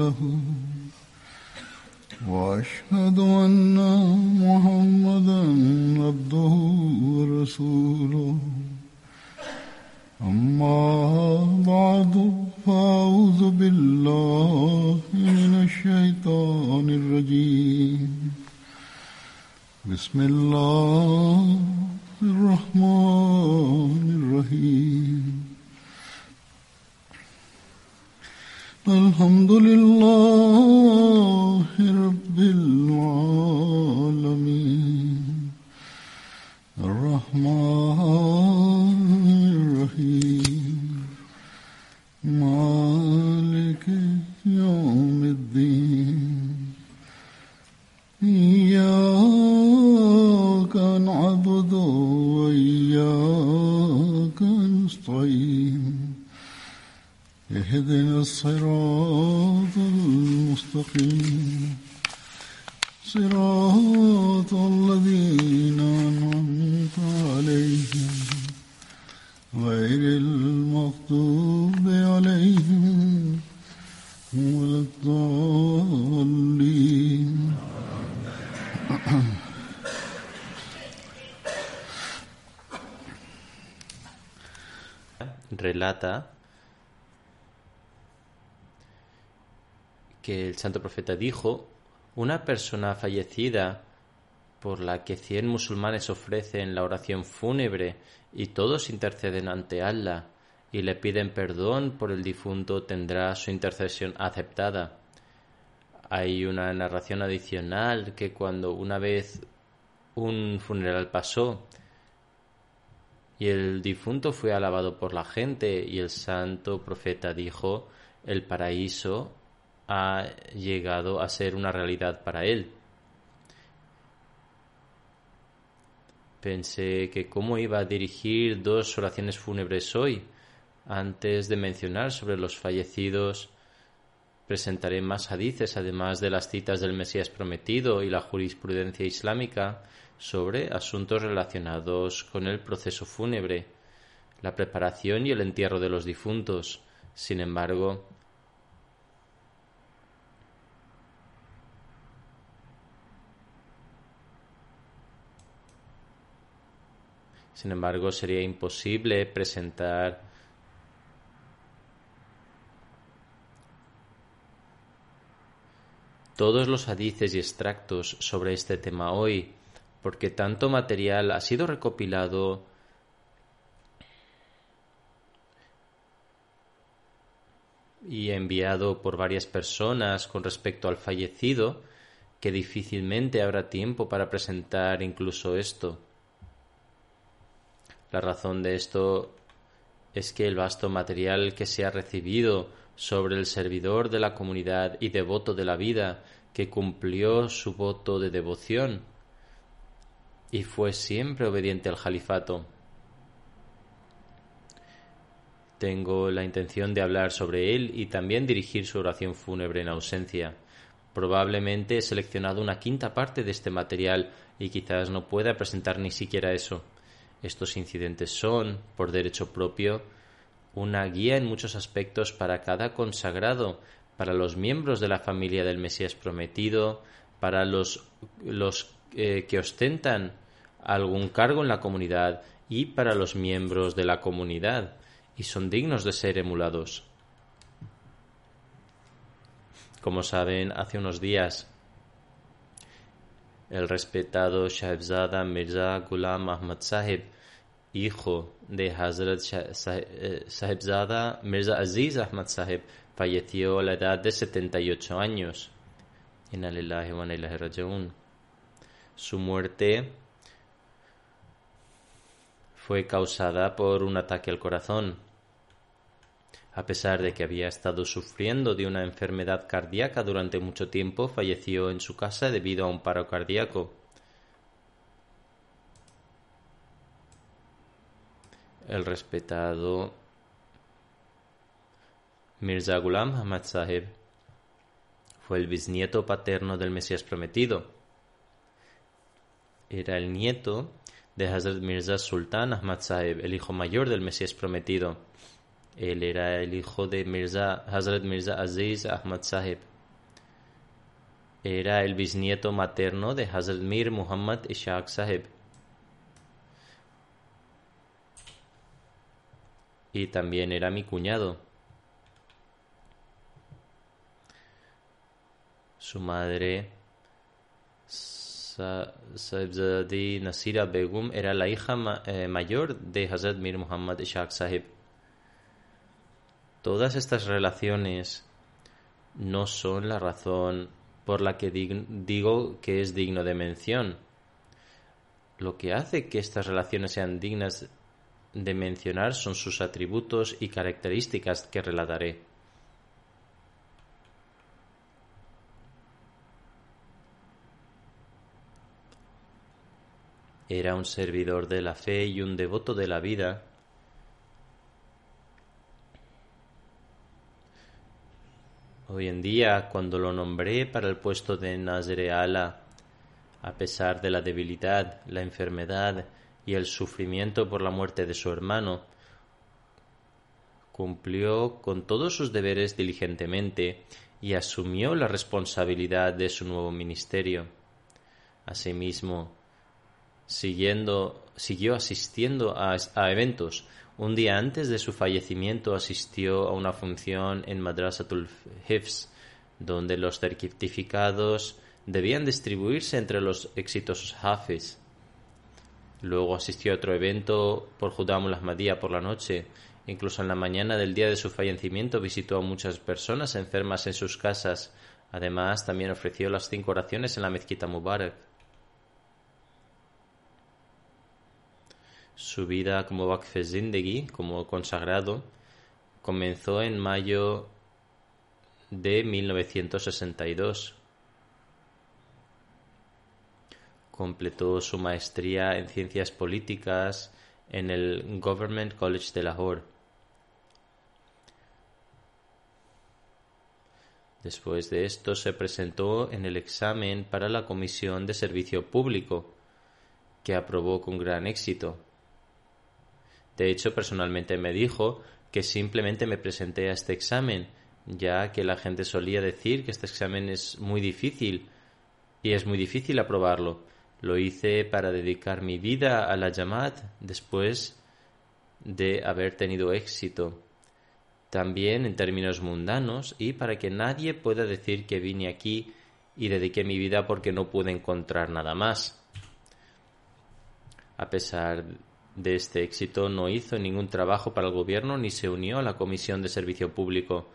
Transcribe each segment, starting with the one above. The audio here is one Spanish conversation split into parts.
له وأشهد أن محمدا عبده ورسوله. أما que el santo profeta dijo, una persona fallecida por la que cien musulmanes ofrecen la oración fúnebre y todos interceden ante Allah y le piden perdón por el difunto tendrá su intercesión aceptada. Hay una narración adicional que cuando una vez un funeral pasó y el difunto fue alabado por la gente y el santo profeta dijo, el paraíso ha llegado a ser una realidad para él. Pensé que cómo iba a dirigir dos oraciones fúnebres hoy. Antes de mencionar sobre los fallecidos, presentaré más hadices, además de las citas del Mesías prometido y la jurisprudencia islámica sobre asuntos relacionados con el proceso fúnebre, la preparación y el entierro de los difuntos. Sin embargo, Sin embargo, sería imposible presentar todos los hadices y extractos sobre este tema hoy, porque tanto material ha sido recopilado y enviado por varias personas con respecto al fallecido, que difícilmente habrá tiempo para presentar incluso esto. La razón de esto es que el vasto material que se ha recibido sobre el servidor de la comunidad y devoto de la vida que cumplió su voto de devoción y fue siempre obediente al califato. Tengo la intención de hablar sobre él y también dirigir su oración fúnebre en ausencia. Probablemente he seleccionado una quinta parte de este material y quizás no pueda presentar ni siquiera eso. Estos incidentes son, por derecho propio, una guía en muchos aspectos para cada consagrado, para los miembros de la familia del Mesías prometido, para los, los eh, que ostentan algún cargo en la comunidad y para los miembros de la comunidad, y son dignos de ser emulados. Como saben, hace unos días el respetado Shahzada Mirza Ghulam Ahmad Sahib, hijo de Hazrat Sahibzada Mirza Aziz Ahmad Sahib, falleció a la edad de 78 años. Su muerte fue causada por un ataque al corazón. A pesar de que había estado sufriendo de una enfermedad cardíaca durante mucho tiempo, falleció en su casa debido a un paro cardíaco. El respetado Mirza Ghulam Ahmad Sahib fue el bisnieto paterno del Mesías prometido. Era el nieto de Hazrat Mirza Sultan Ahmad Sahib, el hijo mayor del Mesías prometido. Él era el hijo de Mirza, Hazrat Mirza Aziz Ahmad Sahib. Era el bisnieto materno de Hazrat Mir Muhammad Ishaq Sahib. Y también era mi cuñado. Su madre, Sahibzadi Nasira Begum, era la hija eh, mayor de Hazrat Mir Muhammad Ishaq Sahib. Todas estas relaciones no son la razón por la que digo que es digno de mención. Lo que hace que estas relaciones sean dignas de mencionar son sus atributos y características que relataré. Era un servidor de la fe y un devoto de la vida Hoy en día, cuando lo nombré para el puesto de Nazreala, a pesar de la debilidad, la enfermedad y el sufrimiento por la muerte de su hermano, cumplió con todos sus deberes diligentemente y asumió la responsabilidad de su nuevo ministerio. Asimismo, siguiendo, siguió asistiendo a, eventos un día antes de su fallecimiento asistió a una función en Madrasatul Hifz, donde los certificados debían distribuirse entre los exitosos Hafiz. Luego asistió a otro evento por Judamul Ahmadiyya por la noche. Incluso en la mañana del día de su fallecimiento visitó a muchas personas enfermas en sus casas. Además, también ofreció las cinco oraciones en la mezquita Mubarak. Su vida como Waqf Zindegi, como consagrado, comenzó en mayo de 1962. Completó su maestría en ciencias políticas en el Government College de Lahore. Después de esto se presentó en el examen para la Comisión de Servicio Público, que aprobó con gran éxito. De hecho, personalmente me dijo que simplemente me presenté a este examen, ya que la gente solía decir que este examen es muy difícil y es muy difícil aprobarlo. Lo hice para dedicar mi vida a la Yamat después de haber tenido éxito. También en términos mundanos y para que nadie pueda decir que vine aquí y dediqué mi vida porque no pude encontrar nada más. A pesar de este éxito no hizo ningún trabajo para el gobierno ni se unió a la Comisión de Servicio Público.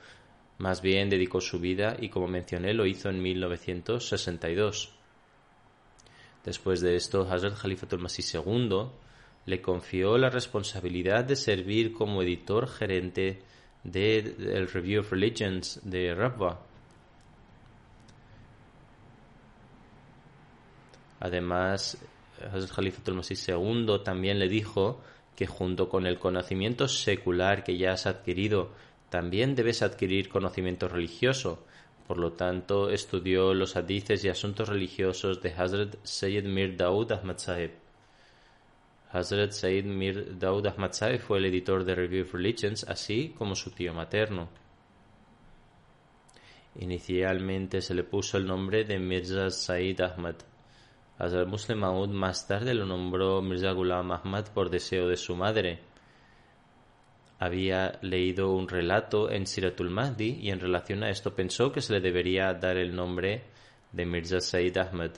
Más bien dedicó su vida y, como mencioné, lo hizo en 1962. Después de esto, Hazrat Khalifatul Masih II le confió la responsabilidad de servir como editor gerente del Review of Religions de Rabwa. Además, Hazrat Khalifatul Masih II también le dijo que junto con el conocimiento secular que ya has adquirido, también debes adquirir conocimiento religioso. Por lo tanto, estudió los hadices y asuntos religiosos de Hazrat Sayyid Mir Daud Ahmad Sahib. Hazrat Sayyid Mir Daud Ahmad Sahib fue el editor de Review of Religions, así como su tío materno. Inicialmente se le puso el nombre de Mirza Sayyid Ahmad. Hazrat Muslim Maud más tarde lo nombró Mirza Ghulam Ahmad por deseo de su madre. Había leído un relato en Siratul Mahdi y en relación a esto pensó que se le debería dar el nombre de Mirza Said Ahmad.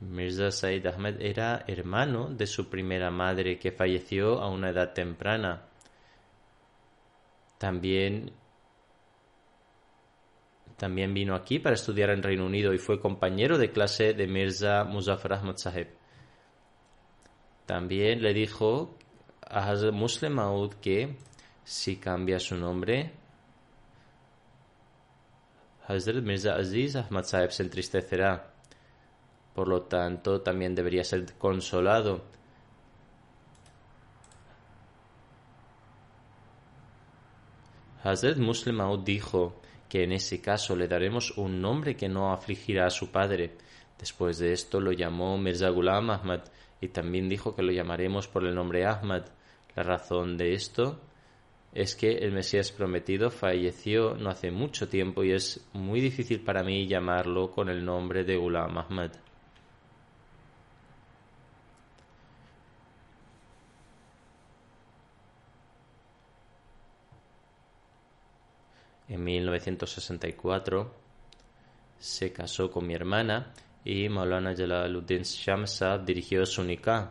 Mirza Said Ahmad era hermano de su primera madre que falleció a una edad temprana. También también vino aquí para estudiar en Reino Unido y fue compañero de clase de Mirza Muzaffar Ahmad Saheb. También le dijo a Hazrat Muslim Maud que si cambia su nombre, Hazrat Mirza Aziz Ahmad Sahib se entristecerá. Por lo tanto, también debería ser consolado. Hazrat Muslim Maud dijo que en ese caso le daremos un nombre que no afligirá a su padre. Después de esto lo llamó Mirza Ghulam Ahmad y también dijo que lo llamaremos por el nombre Ahmad. La razón de esto es que el Mesías prometido falleció no hace mucho tiempo y es muy difícil para mí llamarlo con el nombre de Ghulam Ahmad. En 1964 se casó con mi hermana y Maulana Jalaluddin Shamsa dirigió su nikah,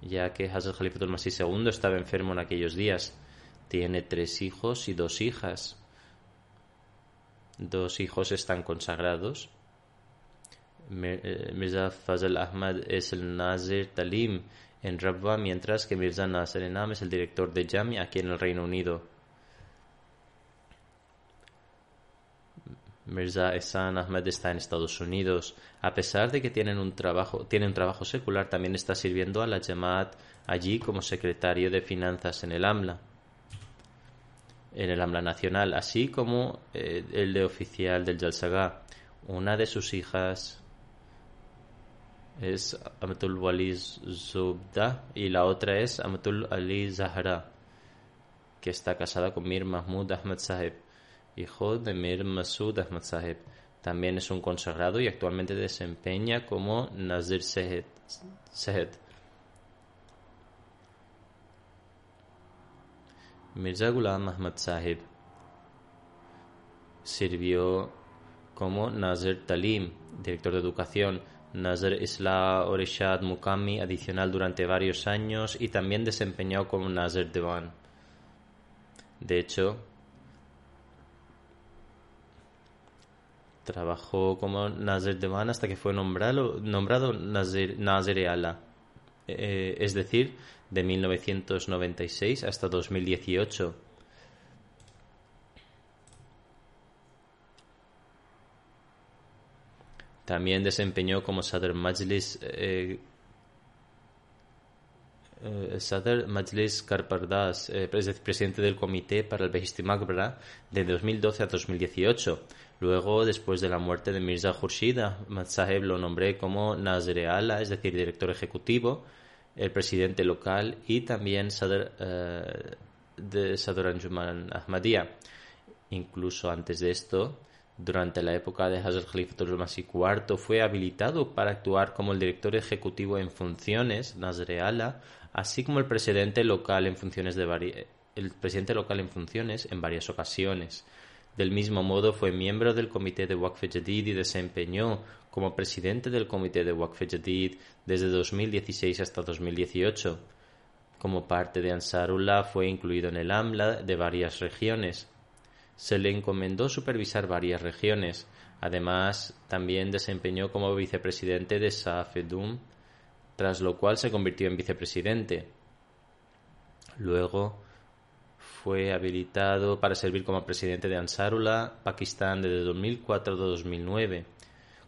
ya que Hazrat Khalifatul Masih II estaba enfermo en aquellos días. Tiene tres hijos y dos hijas. Dos hijos están consagrados. Eh, Mirza Fazal Ahmad es el Nazir Talim en Rabwa, mientras que Mirza Nasser Enam es el director de Jami aquí en el Reino Unido. Mirza Ehsan Ahmed está en Estados Unidos. A pesar de que un trabajo, tiene un trabajo secular, también está sirviendo a la Jamaat allí como secretario de finanzas en el AMLA, en el AMLA nacional, así como eh, el de oficial del Jalsaga. Una de sus hijas es Amatul Wali Zubda y la otra es Amatul Ali Zahra, que está casada con Mir Mahmud Ahmed Saheb hijo de Mir Masud Ahmad Sahib. También es un consagrado y actualmente desempeña como Nazir Sehed. Mirza Ghulam Ahmad Sahib sirvió como Nazir Talim, director de educación, Nazir Isla Orishad Mukami adicional durante varios años y también desempeñó como Nazir Devan. De hecho, Trabajó como Nazir Devan hasta que fue nombrado, nombrado Nazir, Nazir Allah, eh, es decir, de 1996 hasta 2018. También desempeñó como Sadr Majlis eh, eh, Sadr Majlis Karpardas, presidente del Comité para el Behishti de 2012 a 2018. Luego, después de la muerte de Mirza Khurshid, Ahmad Saheb lo nombré como Nazir Ala, es decir, director ejecutivo, el presidente local y también Sadr, eh, de Anjuman Ahmadiyya. Incluso antes de esto, durante la época de Hazrat Khalifatul Masih IV, fue habilitado para actuar como el director ejecutivo en funciones, Nazir Ala, así como el presidente local en funciones de el presidente local en funciones en varias ocasiones. Del mismo modo, fue miembro del Comité de Waqf Jadid y desempeñó como presidente del Comité de Waqf Jadid desde 2016 hasta 2018. Como parte de Ansarullah, fue incluido en el AMLA de varias regiones. Se le encomendó supervisar varias regiones. Además, también desempeñó como vicepresidente de Safedum, tras lo cual se convirtió en vicepresidente. Luego, fue habilitado para servir como presidente de Ansarullah, Pakistán, desde 2004 a 2009.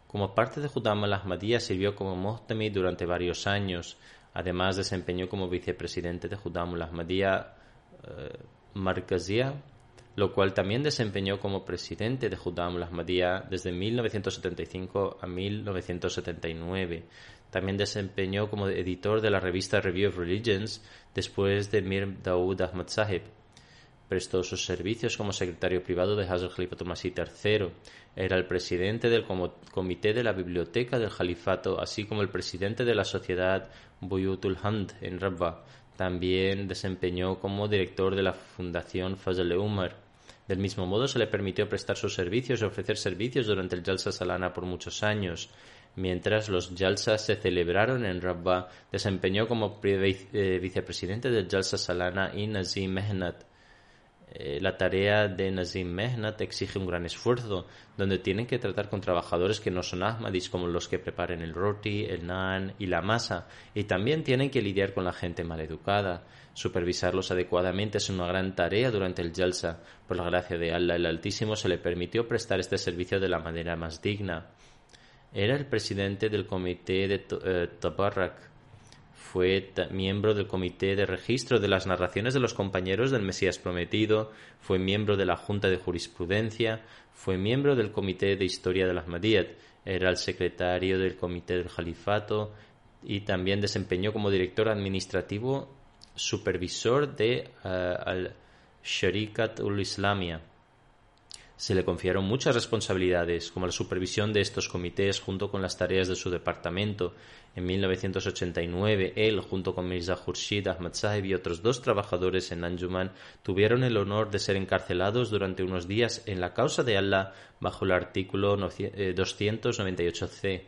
Como parte de Judam al-Ahmadiyya sirvió como Mohtami durante varios años. Además desempeñó como vicepresidente de Judam al-Ahmadiyya eh, lo cual también desempeñó como presidente de Judam al-Ahmadiyya desde 1975 a 1979. También desempeñó como editor de la revista Review of Religions después de Mir Daoud Ahmad Sahib. Prestó sus servicios como secretario privado de Hazrat Khalifatul Masih III. Era el presidente del comité de la biblioteca del Califato, así como el presidente de la sociedad Buyutul Hand en Rabba. También desempeñó como director de la Fundación Fazl Umar. Del mismo modo, se le permitió prestar sus servicios y ofrecer servicios durante el Jalsa Salana por muchos años. Mientras los Jalsas se celebraron en Rabba, desempeñó como eh, vicepresidente del Jalsa Salana y Nazim Mehnat eh, la tarea de Nazim Mehnat exige un gran esfuerzo, donde tienen que tratar con trabajadores que no son Ahmadis, como los que preparen el roti, el naan y la masa, y también tienen que lidiar con la gente maleducada. Supervisarlos adecuadamente es una gran tarea durante el Jalsa. Por la gracia de Allah el Altísimo se le permitió prestar este servicio de la manera más digna. Era el presidente del comité de eh, Tabarrak fue miembro del Comité de Registro de las Narraciones de los Compañeros del Mesías Prometido, fue miembro de la Junta de Jurisprudencia, fue miembro del Comité de Historia de las era el secretario del Comité del Califato y también desempeñó como director administrativo supervisor de uh, al Sharikat ul Islamia se le confiaron muchas responsabilidades, como la supervisión de estos comités junto con las tareas de su departamento. En 1989, él, junto con Mirza Khurshid Ahmad y otros dos trabajadores en Anjuman, tuvieron el honor de ser encarcelados durante unos días en la causa de Allah bajo el artículo 298c. Eh,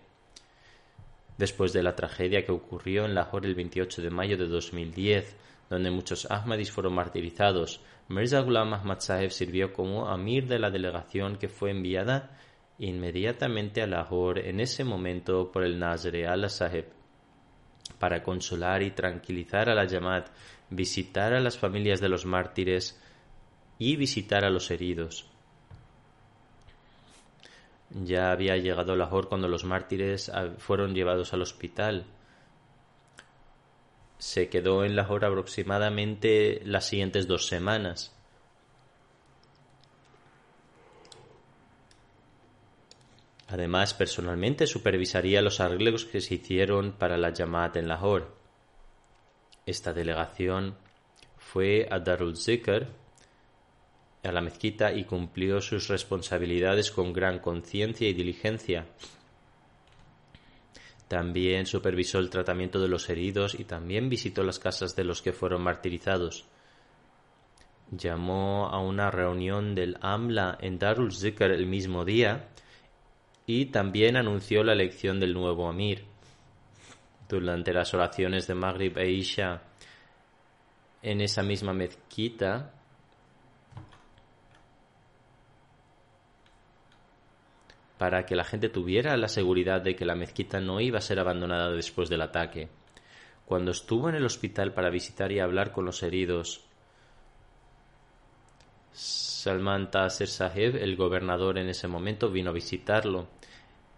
Después de la tragedia que ocurrió en Lahore el 28 de mayo de 2010, donde muchos Ahmadis fueron martirizados, Mirza Ghulam Ahmad Sahib sirvió como amir de la delegación que fue enviada inmediatamente a Lahore en ese momento por el Nazre Allah Sahib para consolar y tranquilizar a la Yamad, visitar a las familias de los mártires y visitar a los heridos. Ya había llegado Lahore cuando los mártires fueron llevados al hospital se quedó en Lahore aproximadamente las siguientes dos semanas. Además, personalmente supervisaría los arreglos que se hicieron para la Jamaat en Lahore. Esta delegación fue a Darul Zikr, a la mezquita, y cumplió sus responsabilidades con gran conciencia y diligencia. También supervisó el tratamiento de los heridos y también visitó las casas de los que fueron martirizados. Llamó a una reunión del AMLA en Darul Zikr el mismo día y también anunció la elección del nuevo Amir. Durante las oraciones de Maghrib e Isha en esa misma mezquita, para que la gente tuviera la seguridad de que la mezquita no iba a ser abandonada después del ataque. Cuando estuvo en el hospital para visitar y hablar con los heridos, Salman Taser Sahib, el gobernador en ese momento, vino a visitarlo.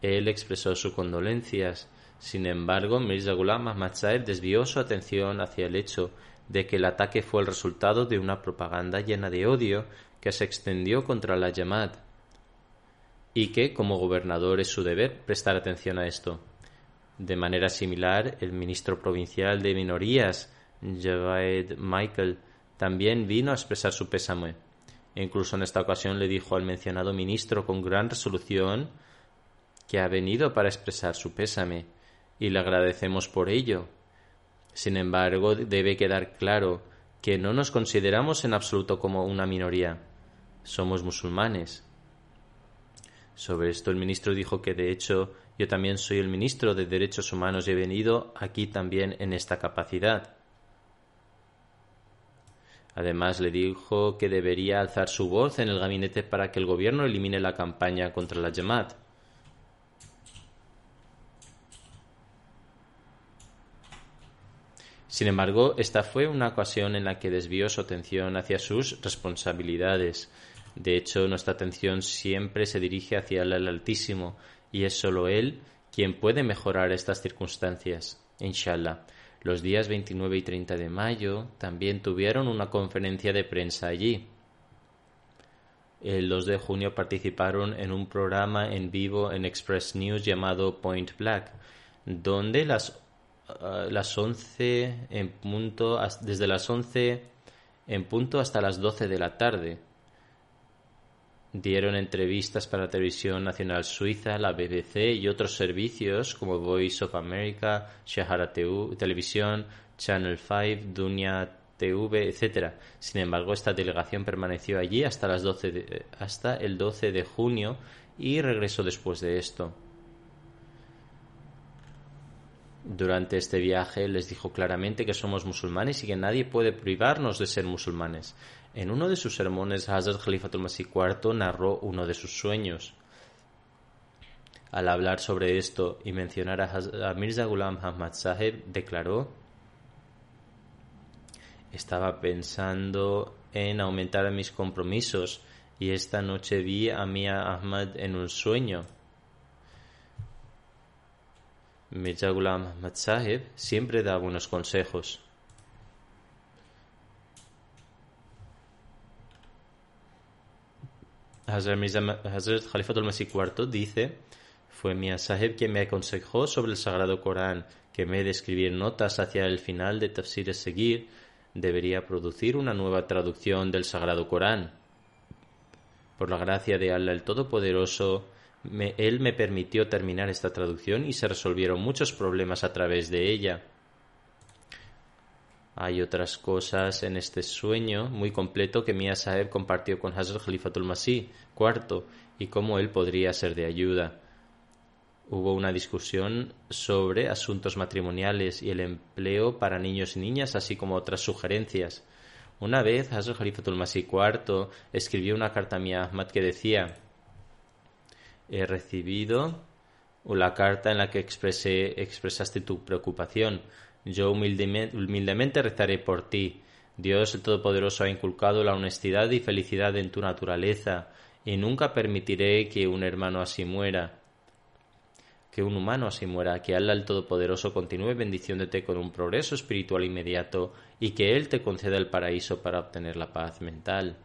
Él expresó sus condolencias. Sin embargo, Mirza Ghulam Ahmad desvió su atención hacia el hecho de que el ataque fue el resultado de una propaganda llena de odio que se extendió contra la Yamad y que como gobernador es su deber prestar atención a esto. De manera similar, el ministro provincial de minorías, Javed Michael, también vino a expresar su pésame. E incluso en esta ocasión le dijo al mencionado ministro con gran resolución que ha venido para expresar su pésame y le agradecemos por ello. Sin embargo, debe quedar claro que no nos consideramos en absoluto como una minoría. Somos musulmanes sobre esto el ministro dijo que de hecho yo también soy el ministro de Derechos Humanos y he venido aquí también en esta capacidad. Además le dijo que debería alzar su voz en el gabinete para que el gobierno elimine la campaña contra la Jamaat. Sin embargo, esta fue una ocasión en la que desvió su atención hacia sus responsabilidades de hecho, nuestra atención siempre se dirige hacia el Altísimo y es solo Él quien puede mejorar estas circunstancias. Inshallah. Los días 29 y 30 de mayo también tuvieron una conferencia de prensa allí. El 2 de junio participaron en un programa en vivo en Express News llamado Point Black, donde las, uh, las 11 en punto, desde las 11 en punto hasta las 12 de la tarde, Dieron entrevistas para la televisión nacional suiza, la BBC y otros servicios como Voice of America, Shahara Televisión, Channel 5, Dunia TV, etc. Sin embargo, esta delegación permaneció allí hasta, las 12 hasta el 12 de junio y regresó después de esto. Durante este viaje les dijo claramente que somos musulmanes y que nadie puede privarnos de ser musulmanes. En uno de sus sermones, Hazrat Khalifatul Masih IV narró uno de sus sueños. Al hablar sobre esto y mencionar a, Mirza Ghulam Ahmad Sahib, declaró: Estaba pensando en aumentar mis compromisos y esta noche vi a Mia Ahmad en un sueño. Mirza Ghulam Ahmad Sahib siempre da buenos consejos. Hazrat Khalifatul Masih IV dice, fue Mia Sahib quien me aconsejó sobre el Sagrado Corán, que me de escribir notas hacia el final de Tafsir Seguir, debería producir una nueva traducción del Sagrado Corán. Por la gracia de Allah el Todopoderoso, él me permitió terminar esta traducción y se resolvieron muchos problemas a través de ella. Hay otras cosas en este sueño muy completo que Mia Saeb compartió con Hazrat Khalifatul Masih IV y cómo él podría ser de ayuda. Hubo una discusión sobre asuntos matrimoniales y el empleo para niños y niñas, así como otras sugerencias. Una vez Hazrat Khalifatul Masih IV escribió una carta a Mia Ahmad que decía He recibido la carta en la que expresé, expresaste tu preocupación yo humildemente, rezaré por ti. Dios el Todopoderoso ha inculcado la honestidad y felicidad en tu naturaleza, y nunca permitiré que un hermano así muera, que un humano así muera, que Allah el Todopoderoso continúe bendiciéndote con un progreso espiritual inmediato y que Él te conceda el paraíso para obtener la paz mental.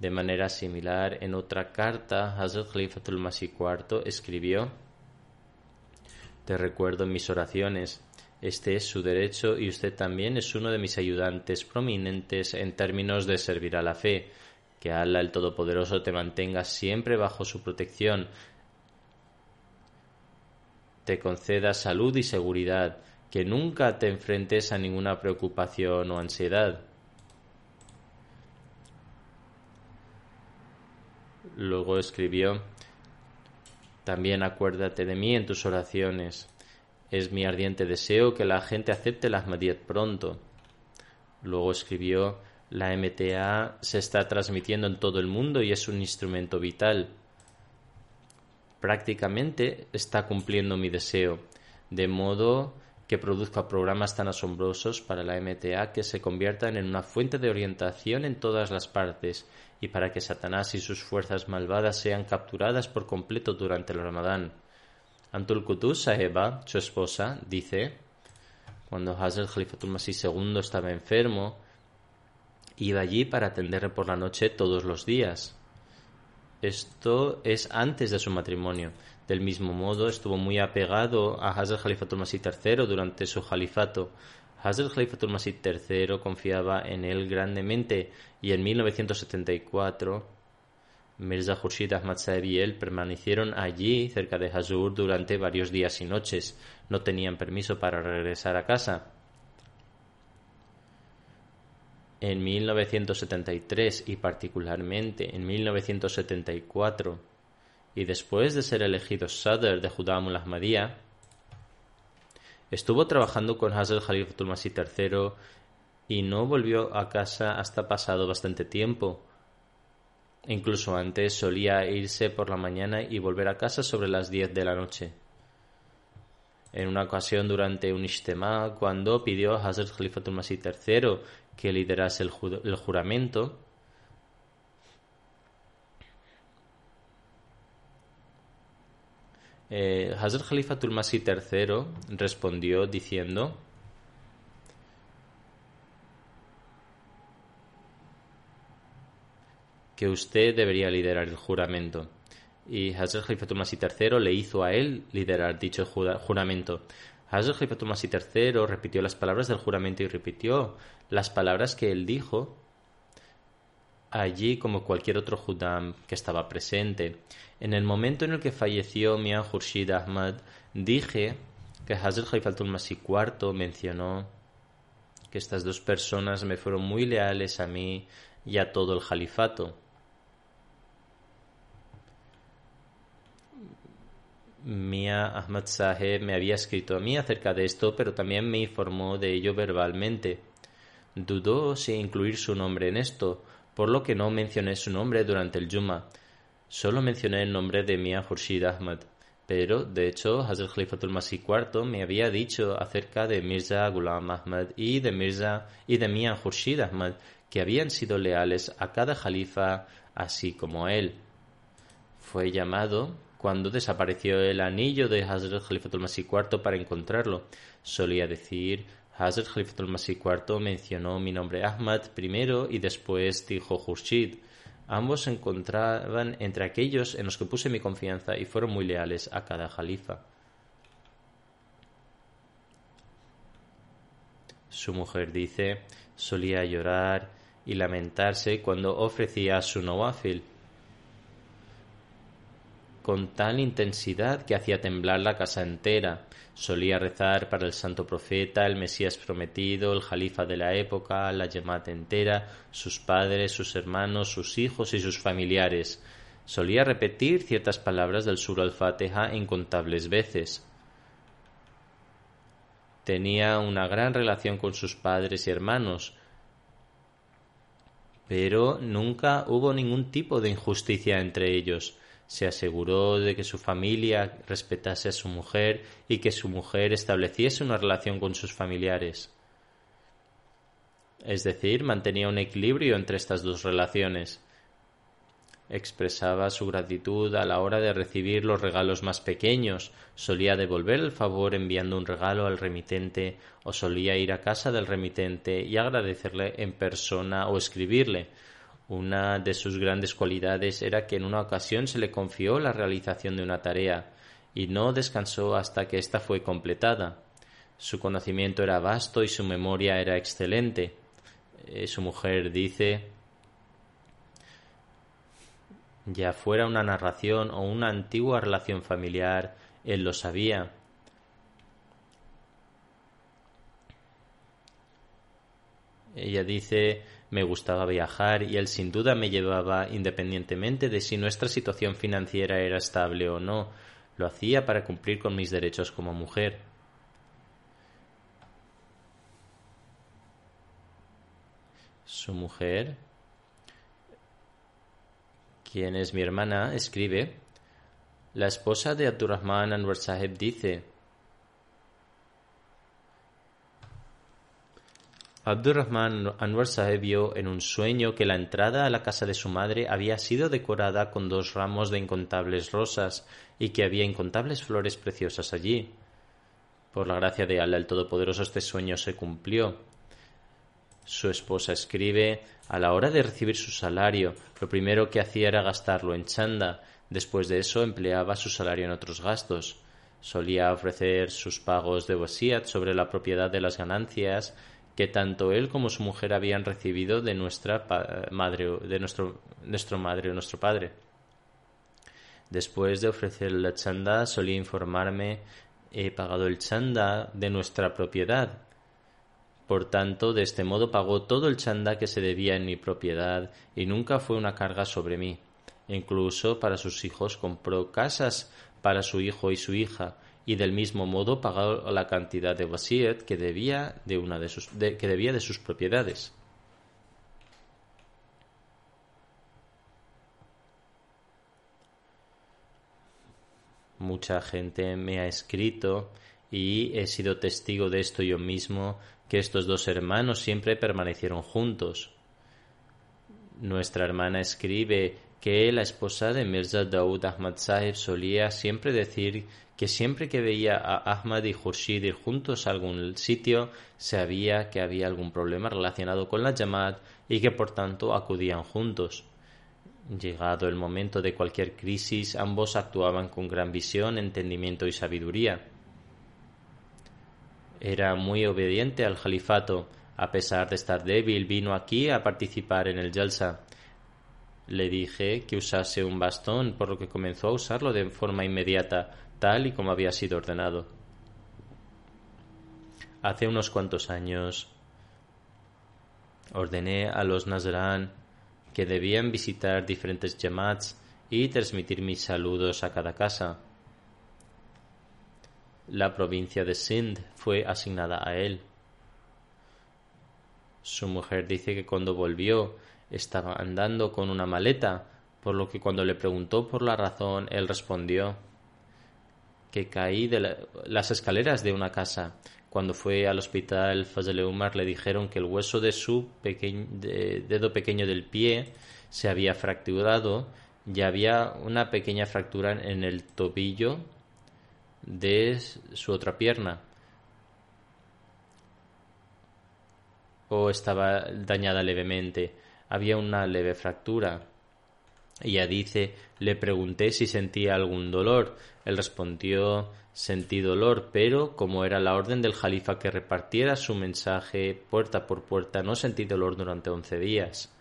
De manera similar, en otra carta, Hazrat Khalifatul Masih IV escribió Te recuerdo en mis oraciones, este es su derecho y usted también es uno de mis ayudantes prominentes en términos de servir a la fe. Que Allah el Todopoderoso te mantenga siempre bajo su protección, te conceda salud y seguridad, que nunca te enfrentes a ninguna preocupación o ansiedad. Luego escribió, también acuérdate de mí en tus oraciones. Es mi ardiente deseo que la gente acepte la Ahmadiyyat pronto. Luego escribió, la MTA se está transmitiendo en todo el mundo y es un instrumento vital. Prácticamente está cumpliendo mi deseo, de modo que produzca programas tan asombrosos para la MTA que se conviertan en una fuente de orientación en todas las partes y para que Satanás y sus fuerzas malvadas sean capturadas por completo durante el Ramadán. Antul Qutuz Saheba, su esposa, dice, cuando Hazrat Khalifatul Masih II estaba enfermo, iba allí para atenderle por la noche todos los días. Esto es antes de su matrimonio. Del mismo modo, estuvo muy apegado a Hazrat Khalifatul Masih III durante su califato. Hazrat Khalifatul Masih III confiaba en él grandemente y en 1974 Mirza Khurshid Ahmad Saeb y él permanecieron allí, cerca de Hazur, durante varios días y noches. No tenían permiso para regresar a casa. En 1973 y particularmente en 1974, y después de ser elegido Sadr de Judá Ahmadiyya, estuvo trabajando con Hazrat Khalifatul Masih III y no volvió a casa hasta pasado bastante tiempo Incluso antes solía irse por la mañana y volver a casa sobre las diez de la noche. En una ocasión durante un ishtema, cuando pidió a Hazrat Khalifatul Masih III que liderase el, juramento, eh, Hazrat Khalifatul Masih III respondió diciendo que usted debería liderar el juramento. Y Hazrat Khalifatul Masih III le hizo a él liderar dicho juramento. Hazrat Khalifatul Masih III repitió las palabras del juramento y repitió las palabras que él dijo allí como cualquier otro judam que estaba presente. En el momento en el que falleció Mia Khurshid Ahmad, dije que Hazrat Khalifatul Masih IV mencionó que estas dos personas me fueron muy leales a mí y a todo el califato. Mia Ahmad Saheb me había escrito a mí acerca de esto, pero también me informó de ello verbalmente. Dudó si incluir su nombre en esto, por lo que no mencioné su nombre durante el Juma. Solo mencioné el nombre de Mia Khurshid Ahmad. Pero, de hecho, Hazrat Khalifatul Masih IV me había dicho acerca de Mirza Ghulam Ahmad y de Mirza y de Mia Khurshid Ahmad que habían sido leales a cada jalifa así como a él. Fue llamado cuando desapareció el anillo de Hazrat Khalifatul Masih IV para encontrarlo. Solía decir Hazrat Khalifatul Masih IV mencionó mi nombre Ahmad primero y después dijo Khurshid. Ambos se encontraban entre aquellos en los que puse mi confianza y fueron muy leales a cada jalifa. Su mujer dice, solía llorar y lamentarse cuando ofrecía su nawafil con tal intensidad que hacía temblar la casa entera. Solía rezar para el santo profeta, el Mesías prometido, el jalifa de la época, la Yemat entera, sus padres, sus hermanos, sus hijos y sus familiares. Solía repetir ciertas palabras del Sur al-Fatiha incontables veces. Tenía una gran relación con sus padres y hermanos, pero nunca hubo ningún tipo de injusticia entre ellos se aseguró de que su familia respetase a su mujer y que su mujer estableciese una relación con sus familiares. Es decir, mantenía un equilibrio entre estas dos relaciones. Expresaba su gratitud a la hora de recibir los regalos más pequeños, solía devolver el favor enviando un regalo al remitente o solía ir a casa del remitente y agradecerle en persona o escribirle, una de sus grandes cualidades era que en una ocasión se le confió la realización de una tarea y no descansó hasta que ésta fue completada. Su conocimiento era vasto y su memoria era excelente. Eh, su mujer dice ya fuera una narración o una antigua relación familiar, él lo sabía. Ella dice me gustaba viajar y él sin duda me llevaba independientemente de si nuestra situación financiera era estable o no. Lo hacía para cumplir con mis derechos como mujer. Su mujer, quien es mi hermana, escribe, la esposa de Abdurrahman Anwar Sahib dice, Abdurrahman Anwar Sahib vio en un sueño que la entrada a la casa de su madre había sido decorada con dos ramos de incontables rosas y que había incontables flores preciosas allí. Por la gracia de Allah el Todopoderoso este sueño se cumplió. Su esposa escribe a la hora de recibir su salario, lo primero que hacía era gastarlo en chanda, después de eso empleaba su salario en otros gastos. Solía ofrecer sus pagos de wasiat sobre la propiedad de las ganancias que tanto él como su mujer habían recibido de nuestra madre, de nuestro, nuestro madre o nuestro padre. Después de ofrecer la chanda, solía informarme he pagado el chanda de nuestra propiedad. Por tanto, de este modo pagó todo el chanda que se debía en mi propiedad y nunca fue una carga sobre mí. Incluso para sus hijos compró casas para su hijo y su hija y del mismo modo pagó la cantidad de wasiat que debía de, una de sus, que debía de sus propiedades. Mucha gente me ha escrito y he sido testigo de esto yo mismo, que estos dos hermanos siempre permanecieron juntos. Nuestra hermana escribe que la esposa de Mirza Daud Ahmad Sahib solía siempre decir que siempre que veía a Ahmad y Khurshid ir juntos a algún sitio, sabía que había algún problema relacionado con la Jamaat y que por tanto acudían juntos. Llegado el momento de cualquier crisis, ambos actuaban con gran visión, entendimiento y sabiduría. Era muy obediente al califato. A pesar de estar débil, vino aquí a participar en el Jalsa. Le dije que usase un bastón, por lo que comenzó a usarlo de forma inmediata, tal y como había sido ordenado. Hace unos cuantos años ordené a los Nazarán que debían visitar diferentes Jamats y transmitir mis saludos a cada casa. La provincia de Sindh fue asignada a él. Su mujer dice que cuando volvió estaba andando con una maleta, por lo que cuando le preguntó por la razón, él respondió que caí de las escaleras de una casa. Cuando fue al hospital Fazl Umar le dijeron que el hueso de su dedo pequeño del pie se había fracturado y había una pequeña fractura en el tobillo de su otra pierna. O estaba dañada levemente. Había una leve fractura. Ella dice, le pregunté si sentía algún dolor. Él respondió, sentí dolor, pero como era la orden del jalifa que repartiera su mensaje puerta por puerta, no sentí dolor durante once días.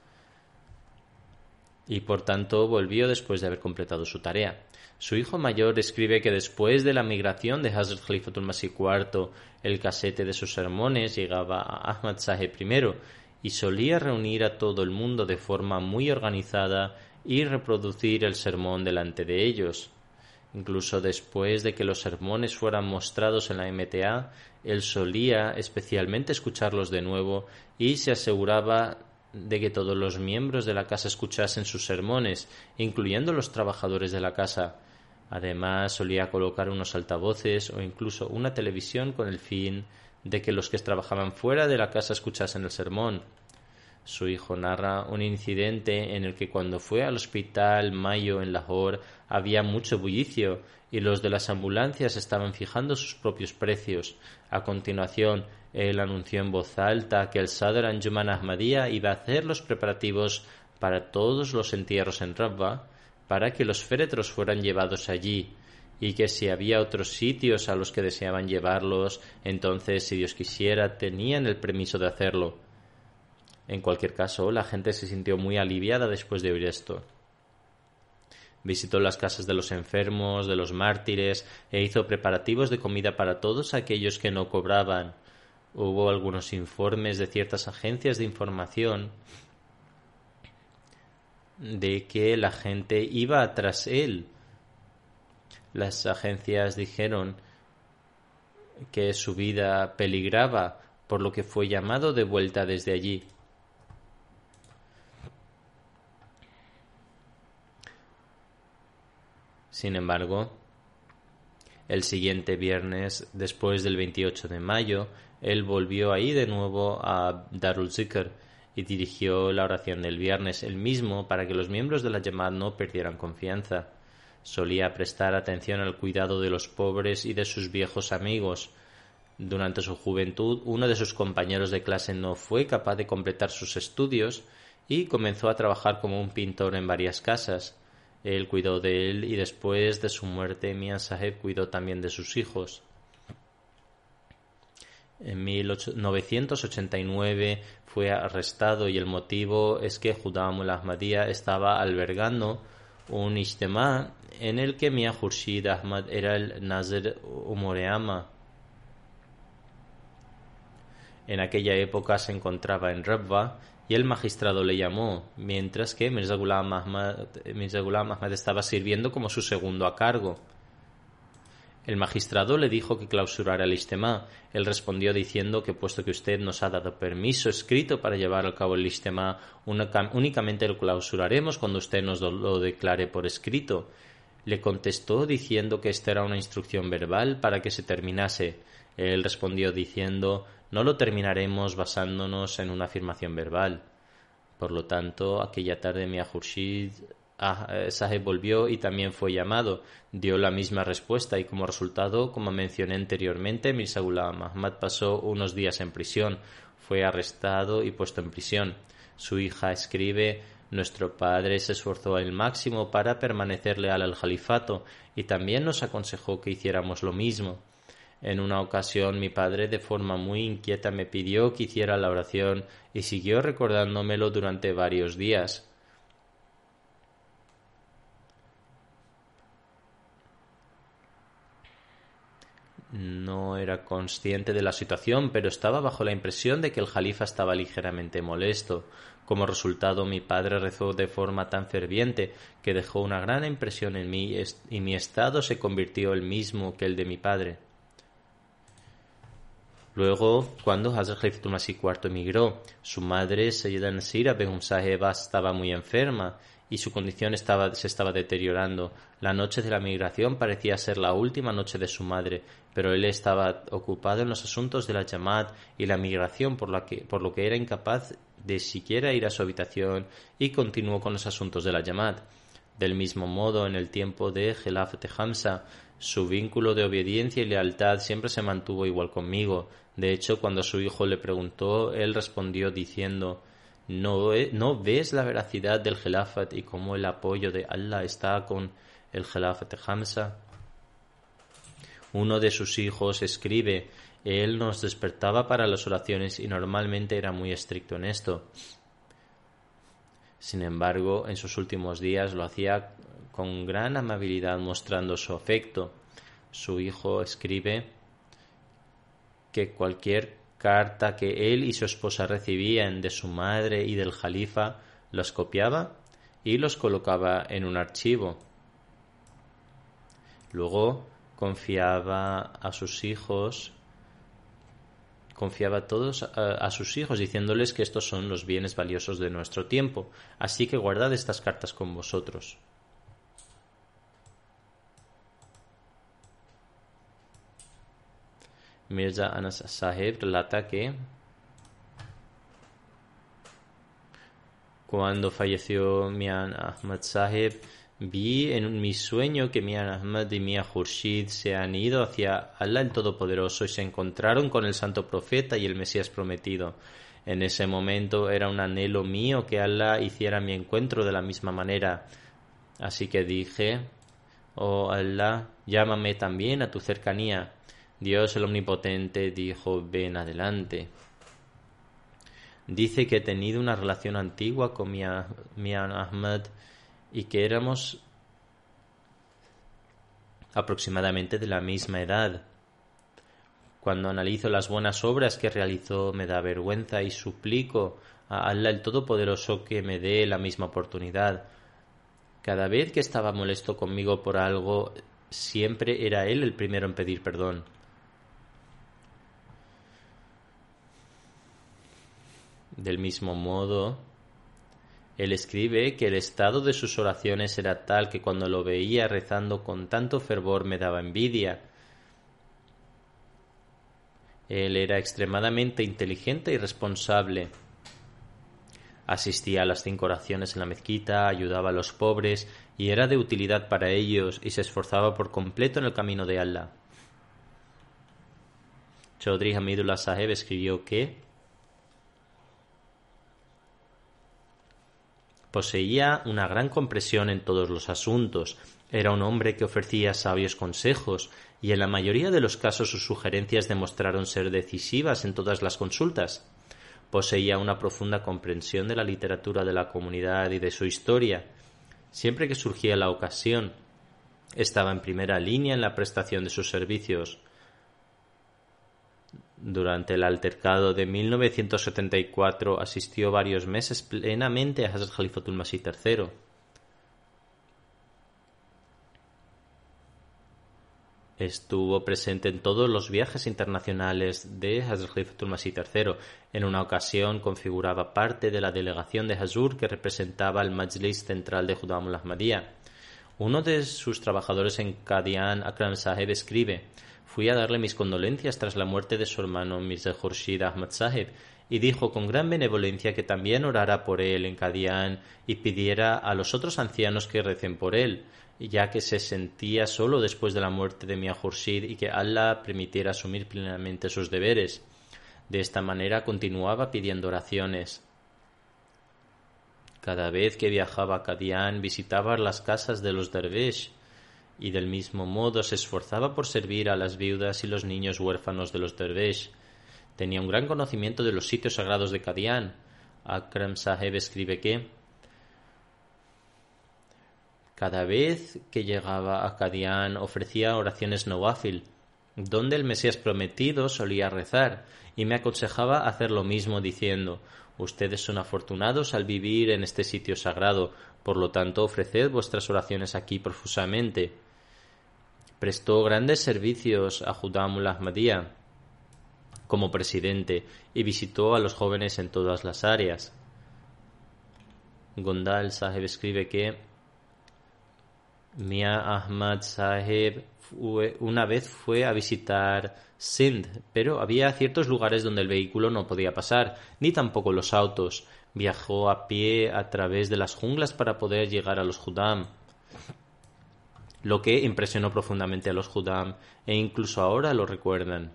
Y por tanto volvió después de haber completado su tarea. Su hijo mayor escribe que después de la migración de Hazrat Khalifatul Masih IV, el casete de sus sermones llegaba a Ahmad Sahib I y solía reunir a todo el mundo de forma muy organizada y reproducir el sermón delante de ellos. Incluso después de que los sermones fueran mostrados en la MTA, él solía especialmente escucharlos de nuevo y se aseguraba de que todos los miembros de la casa escuchasen sus sermones, incluyendo los trabajadores de la casa. Además, solía colocar unos altavoces o incluso una televisión con el fin de que los que trabajaban fuera de la casa escuchasen el sermón. Su hijo narra un incidente en el que cuando fue al hospital Mayo en Lahore había mucho bullicio y los de las ambulancias estaban fijando sus propios precios. A continuación, él anunció en voz alta que el Sadr Anjuman Ahmadiyya iba a hacer los preparativos para todos los entierros en Rabba para que los féretros fueran llevados allí y que si había otros sitios a los que deseaban llevarlos, entonces, si Dios quisiera, tenían el permiso de hacerlo. En cualquier caso, la gente se sintió muy aliviada después de oír esto. Visitó las casas de los enfermos, de los mártires, e hizo preparativos de comida para todos aquellos que no cobraban. Hubo algunos informes de ciertas agencias de información de que la gente iba tras él. Las agencias dijeron que su vida peligraba, por lo que fue llamado de vuelta desde allí. Sin embargo, el siguiente viernes, después del 28 de mayo, él volvió ahí de nuevo a Darul Zikr y dirigió la oración del viernes el mismo para que los miembros de la Yamad no perdieran confianza. Solía prestar atención al cuidado de los pobres y de sus viejos amigos. Durante su juventud, uno de sus compañeros de clase no fue capaz de completar sus estudios y comenzó a trabajar como un pintor en varias casas. Él cuidó de él y después de su muerte Mian Saheb cuidó también de sus hijos. En 1989 fue arrestado y el motivo es que Judam Ahmadiyya estaba albergando un ijtema en el que Mia Khurshid Ahmad era el Nazir Umoreama. En aquella época se encontraba en Rabba y el magistrado le llamó, mientras que Mirza Ghulam estaba sirviendo como su segundo a cargo. El magistrado le dijo que clausurara el istema. Él respondió diciendo que puesto que usted nos ha dado permiso escrito para llevar a cabo el istema, únicamente lo clausuraremos cuando usted nos lo declare por escrito. Le contestó diciendo que esta era una instrucción verbal para que se terminase. Él respondió diciendo no lo terminaremos basándonos en una afirmación verbal. Por lo tanto, aquella tarde Mia Khurshid ah, eh, Saheb volvió y también fue llamado. Dio la misma respuesta y como resultado, como mencioné anteriormente, Mirza Ghulam Ahmad pasó unos días en prisión. Fue arrestado y puesto en prisión. Su hija escribe nuestro padre se esforzó al máximo para permanecer leal al califato y también nos aconsejó que hiciéramos lo mismo. En una ocasión mi padre de forma muy inquieta me pidió que hiciera la oración y siguió recordándomelo durante varios días. No era consciente de la situación, pero estaba bajo la impresión de que el jalifa estaba ligeramente molesto. Como resultado, mi padre rezó de forma tan ferviente que dejó una gran impresión en mí y mi estado se convirtió el mismo que el de mi padre. Luego, cuando Hazrat Masih IV emigró, su madre, Sayyida Nasira Begum Saheba, estaba muy enferma y su condición estaba, se estaba deteriorando. La noche de la migración parecía ser la última noche de su madre, pero él estaba ocupado en los asuntos de la Jamaat y la migración, por, la que, por lo que era incapaz de siquiera ir a su habitación y continuó con los asuntos de la Jamaat. Del mismo modo, en el tiempo de Gelafat Hamza, su vínculo de obediencia y lealtad siempre se mantuvo igual conmigo. De hecho, cuando su hijo le preguntó, él respondió diciendo ¿No, ¿No ves la veracidad del Gelafat y cómo el apoyo de Allah está con el Gelafat Hamza? Uno de sus hijos escribe él nos despertaba para las oraciones y normalmente era muy estricto en esto. Sin embargo, en sus últimos días lo hacía con gran amabilidad mostrando su afecto. Su hijo escribe que cualquier carta que él y su esposa recibían de su madre y del jalifa los copiaba y los colocaba en un archivo. Luego confiaba a sus hijos confiaba todos a, sus hijos diciéndoles que estos son los bienes valiosos de nuestro tiempo, así que guardad estas cartas con vosotros. Mirza Anas Sahib relata que cuando falleció Mian Ahmad Sahib, Vi en mi sueño que Mia Ahmad y Mia Khurshid se han ido hacia Allah el Todopoderoso y se encontraron con el Santo Profeta y el Mesías prometido. En ese momento era un anhelo mío que Allah hiciera mi encuentro de la misma manera. Así que dije, oh Allah, llámame también a tu cercanía. Dios el Omnipotente dijo, ven adelante. Dice que he tenido una relación antigua con Mia, Mia Ahmad y que éramos aproximadamente de la misma edad. Cuando analizo las buenas obras que realizó me da vergüenza y suplico a Allah el Todopoderoso que me dé la misma oportunidad. Cada vez que estaba molesto conmigo por algo, siempre era Él el primero en pedir perdón. Del mismo modo, él escribe que el estado de sus oraciones era tal que cuando lo veía rezando con tanto fervor me daba envidia. Él era extremadamente inteligente y responsable. Asistía a las cinco oraciones en la mezquita, ayudaba a los pobres y era de utilidad para ellos y se esforzaba por completo en el camino de Allah. Chaudhry Hamidullah Saheb escribió que Poseía una gran compresión en todos los asuntos, era un hombre que ofrecía sabios consejos, y en la mayoría de los casos sus sugerencias demostraron ser decisivas en todas las consultas. Poseía una profunda comprensión de la literatura de la comunidad y de su historia. Siempre que surgía la ocasión, estaba en primera línea en la prestación de sus servicios. Durante el altercado de 1974 asistió varios meses plenamente a Hazrat Khalifatul Masih III. Estuvo presente en todos los viajes internacionales de Hazrat Khalifatul Masih III. En una ocasión configuraba parte de la delegación de Hazur que representaba el Majlis central de Judamul Ahmadiyya. Uno de sus trabajadores en Qadian, Akram Saheb, escribe Fui a darle mis condolencias tras la muerte de su hermano Mirza Khurshid Ahmad Sahib y dijo con gran benevolencia que también orara por él en Kadian y pidiera a los otros ancianos que recen por él, ya que se sentía solo después de la muerte de Mia Khurshid y que Allah permitiera asumir plenamente sus deberes. De esta manera continuaba pidiendo oraciones. Cada vez que viajaba a Kadian visitaba las casas de los dervish y del mismo modo se esforzaba por servir a las viudas y los niños huérfanos de los dervish. Tenía un gran conocimiento de los sitios sagrados de Kadian. Akram Saheb escribe que cada vez que llegaba a Kadian ofrecía oraciones Nawafil, donde el Mesías prometido solía rezar, y me aconsejaba hacer lo mismo diciendo Ustedes son afortunados al vivir en este sitio sagrado, por lo tanto ofreced vuestras oraciones aquí profusamente. Prestó grandes servicios a Judamul Ahmadiyya. como presidente y visitó a los jóvenes en todas las áreas. Gondal Saheb escribe que Mia Ahmad Saheb una vez fue a visitar Sindh, pero había ciertos lugares donde el vehículo no podía pasar, ni tampoco los autos. Viajó a pie a través de las junglas para poder llegar a los Judam, lo que impresionó profundamente a los Judam e incluso ahora lo recuerdan.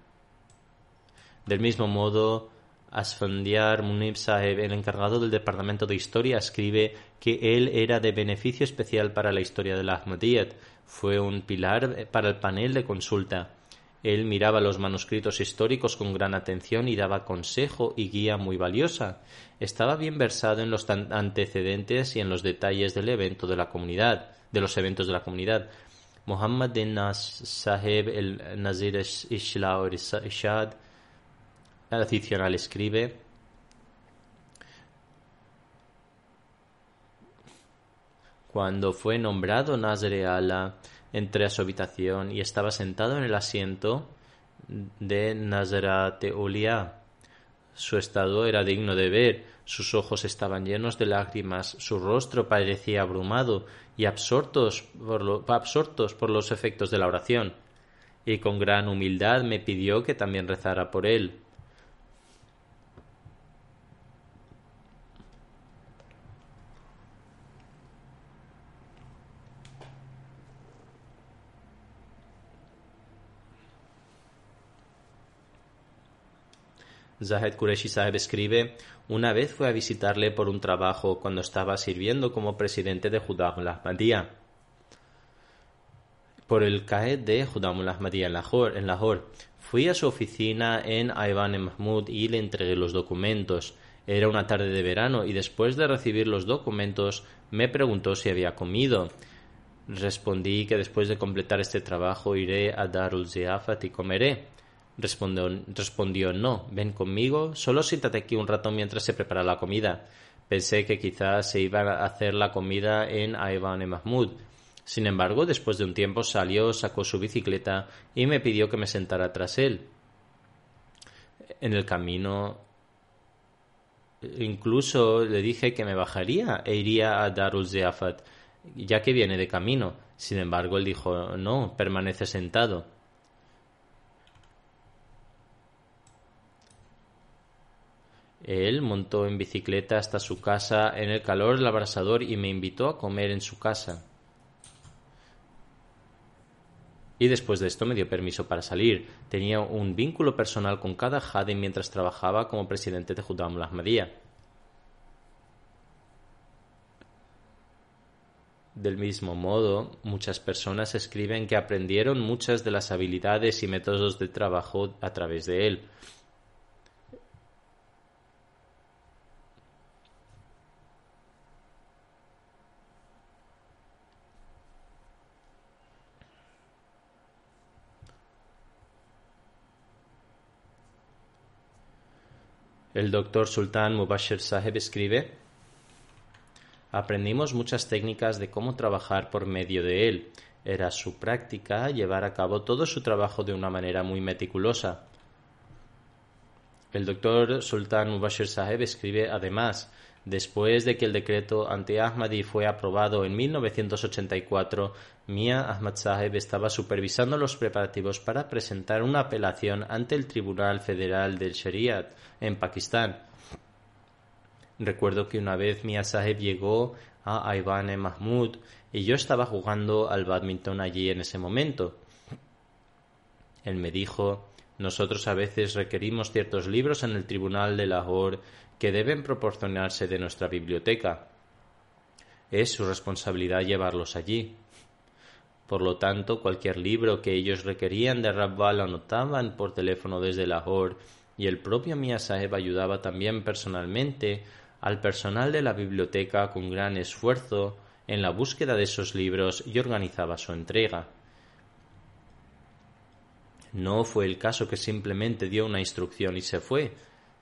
Del mismo modo, Asfandiar Munib Saheb, el encargado del Departamento de Historia, escribe que él era de beneficio especial para la historia de la Ahmadiyyat. Fue un pilar para el panel de consulta. Él miraba los manuscritos históricos con gran atención y daba consejo y guía muy valiosa. Estaba bien versado en los antecedentes y en los detalles del evento de la comunidad, de los eventos de la comunidad. Muhammad bin Nas Saheb el Nazir Ishad adicional escribe Cuando fue nombrado Nazre Allah, entré a su habitación y estaba sentado en el asiento de Nazarate Ulia. Su estado era digno de ver, sus ojos estaban llenos de lágrimas, su rostro parecía abrumado y absortos por los efectos de la oración, y con gran humildad me pidió que también rezara por él. Zahed Qureshi Saheb escribe, una vez fue a visitarle por un trabajo cuando estaba sirviendo como presidente de Judam Ahmadiyya por el CAE de Judam Ahmadiyya en Lahore, en Lahore. Fui a su oficina en Aivan Mahmud y le entregué los documentos. Era una tarde de verano y después de recibir los documentos me preguntó si había comido. Respondí que después de completar este trabajo iré a Darul Ziafat y comeré. Respondió, no, ven conmigo, solo siéntate aquí un rato mientras se prepara la comida. Pensé que quizás se iba a hacer la comida en Aivan Mahmud. Sin embargo, después de un tiempo salió, sacó su bicicleta y me pidió que me sentara tras él. En el camino incluso le dije que me bajaría e iría a Darul Zeafat, ya que viene de camino. Sin embargo, él dijo no, permanece sentado. Él montó en bicicleta hasta su casa en el calor del abrasador y me invitó a comer en su casa. Y después de esto me dio permiso para salir. Tenía un vínculo personal con cada Jade mientras trabajaba como presidente de Judam Ahmadiyya. Del mismo modo, muchas personas escriben que aprendieron muchas de las habilidades y métodos de trabajo a través de él. El doctor Sultan Mubashir Saheb escribe Aprendimos muchas técnicas de cómo trabajar por medio de él. Era su práctica llevar a cabo todo su trabajo de una manera muy meticulosa. El doctor Sultan Mubashir Saheb escribe además Después de que el decreto anti-Ahmadi fue aprobado en 1984, Mia Ahmad Saheb estaba supervisando los preparativos para presentar una apelación ante el Tribunal Federal del Shariat en Pakistán. Recuerdo que una vez Mia Saheb llegó a Aivan Mahmud y yo estaba jugando al badminton allí en ese momento. Él me dijo nosotros a veces requerimos ciertos libros en el Tribunal de Lahore que deben proporcionarse de nuestra biblioteca. Es su responsabilidad llevarlos allí. Por lo tanto, cualquier libro que ellos requerían de Rabbah lo anotaban por teléfono desde Lahore y el propio Mia ayudaba también personalmente al personal de la biblioteca con gran esfuerzo en la búsqueda de esos libros y organizaba su entrega. No fue el caso que simplemente dio una instrucción y se fue,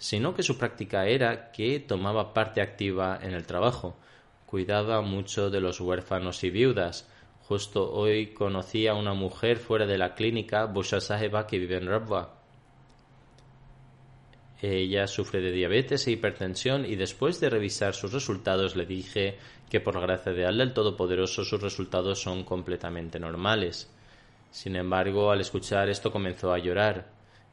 sino que su práctica era que tomaba parte activa en el trabajo, cuidaba mucho de los huérfanos y viudas. Justo hoy conocí a una mujer fuera de la clínica Busha Saheba que vive en Rabwa. Ella sufre de diabetes e hipertensión y después de revisar sus resultados le dije que por la gracia de Allah el Todopoderoso sus resultados son completamente normales. Sin embargo, al escuchar esto comenzó a llorar.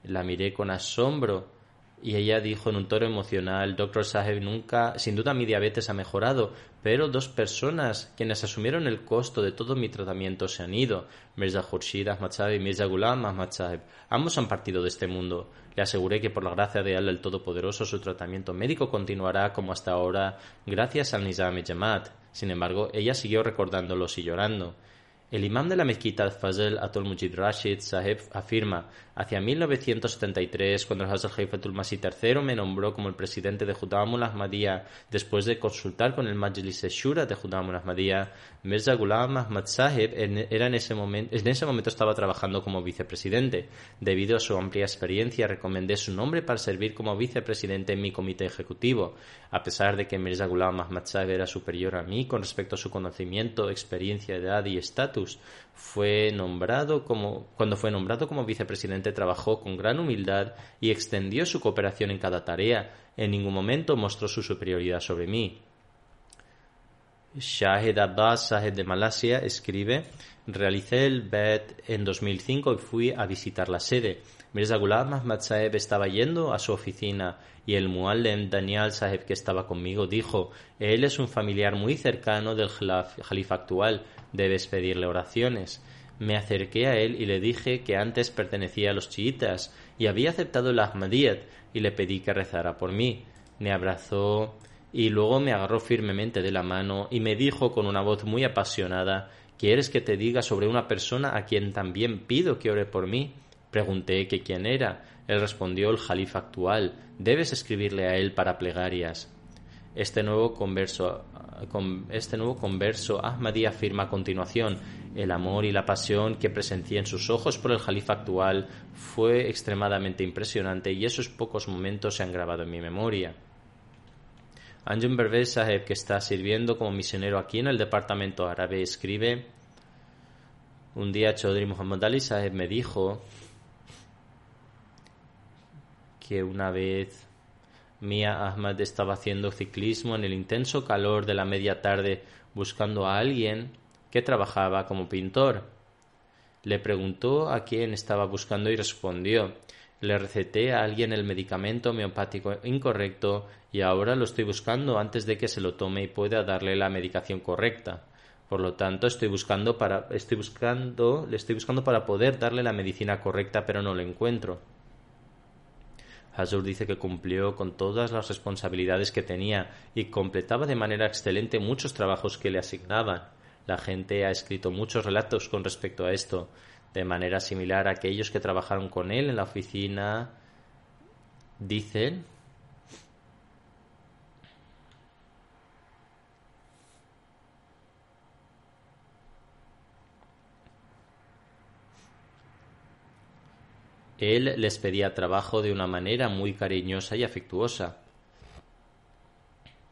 La miré con asombro y ella dijo en un tono emocional, Doctor Saheb, nunca, sin duda mi diabetes ha mejorado, pero dos personas quienes asumieron el costo de todo mi tratamiento se han ido, Mirza Khurshid Ahmad Saheb y Mirza Ghulam Ahmad Saheb. Ambos han partido de este mundo. Le aseguré que por la gracia de Allah el Todopoderoso su tratamiento médico continuará como hasta ahora gracias al Nizam y Jamaat. Sin embargo, ella siguió recordándolos y llorando. El imán de la mezquita Fazl Atul Mujid Rashid Saheb afirma, hacia 1973, cuando el Hazrat Haifatul Masih III me nombró como el presidente de Judamul Ahmadiyya, después de consultar con el Majlis Shura de Judamul Ahmadiyya, Mirza Ghulam Ahmad Saheb era en ese, momento, en ese momento estaba trabajando como vicepresidente. Debido a su amplia experiencia, recomendé su nombre para servir como vicepresidente en mi comité ejecutivo. A pesar de que Mirza Ghulam Ahmad Saheb era superior a mí con respecto a su conocimiento, experiencia, edad y estatus, fue nombrado como, cuando fue nombrado como vicepresidente trabajó con gran humildad y extendió su cooperación en cada tarea. En ningún momento mostró su superioridad sobre mí. Shahid Abbas Sahed de Malasia escribe Realicé el BET en 2005 y fui a visitar la sede. Mirza Ghulam Ahmad Saheb estaba yendo a su oficina y el muallem Daniel Saheb que estaba conmigo dijo él es un familiar muy cercano del jalifa actual debes pedirle oraciones. Me acerqué a él y le dije que antes pertenecía a los chiitas y había aceptado el Ahmadiyyat y le pedí que rezara por mí. Me abrazó y luego me agarró firmemente de la mano y me dijo con una voz muy apasionada ¿Quieres que te diga sobre una persona a quien también pido que ore por mí? Pregunté que quién era. Él respondió el jalifa actual. Debes escribirle a él para plegarias. Este nuevo converso, este nuevo converso Ahmadi afirma a continuación el amor y la pasión que presencié en sus ojos por el jalifa actual fue extremadamente impresionante y esos pocos momentos se han grabado en mi memoria. Anjum Pervez Saheb, que está sirviendo como misionero aquí en el departamento árabe, escribe un día Chaudhry Muhammad Ali Saheb me dijo que una vez Mia Ahmad estaba haciendo ciclismo en el intenso calor de la media tarde buscando a alguien que trabajaba como pintor. Le preguntó a quién estaba buscando y respondió le receté a alguien el medicamento homeopático incorrecto y ahora lo estoy buscando antes de que se lo tome y pueda darle la medicación correcta. Por lo tanto, estoy buscando para estoy buscando, le estoy buscando para poder darle la medicina correcta, pero no lo encuentro. Hazur dice que cumplió con todas las responsabilidades que tenía y completaba de manera excelente muchos trabajos que le asignaban. La gente ha escrito muchos relatos con respecto a esto. De manera similar a aquellos que trabajaron con él en la oficina dicen Él les pedía trabajo de una manera muy cariñosa y afectuosa.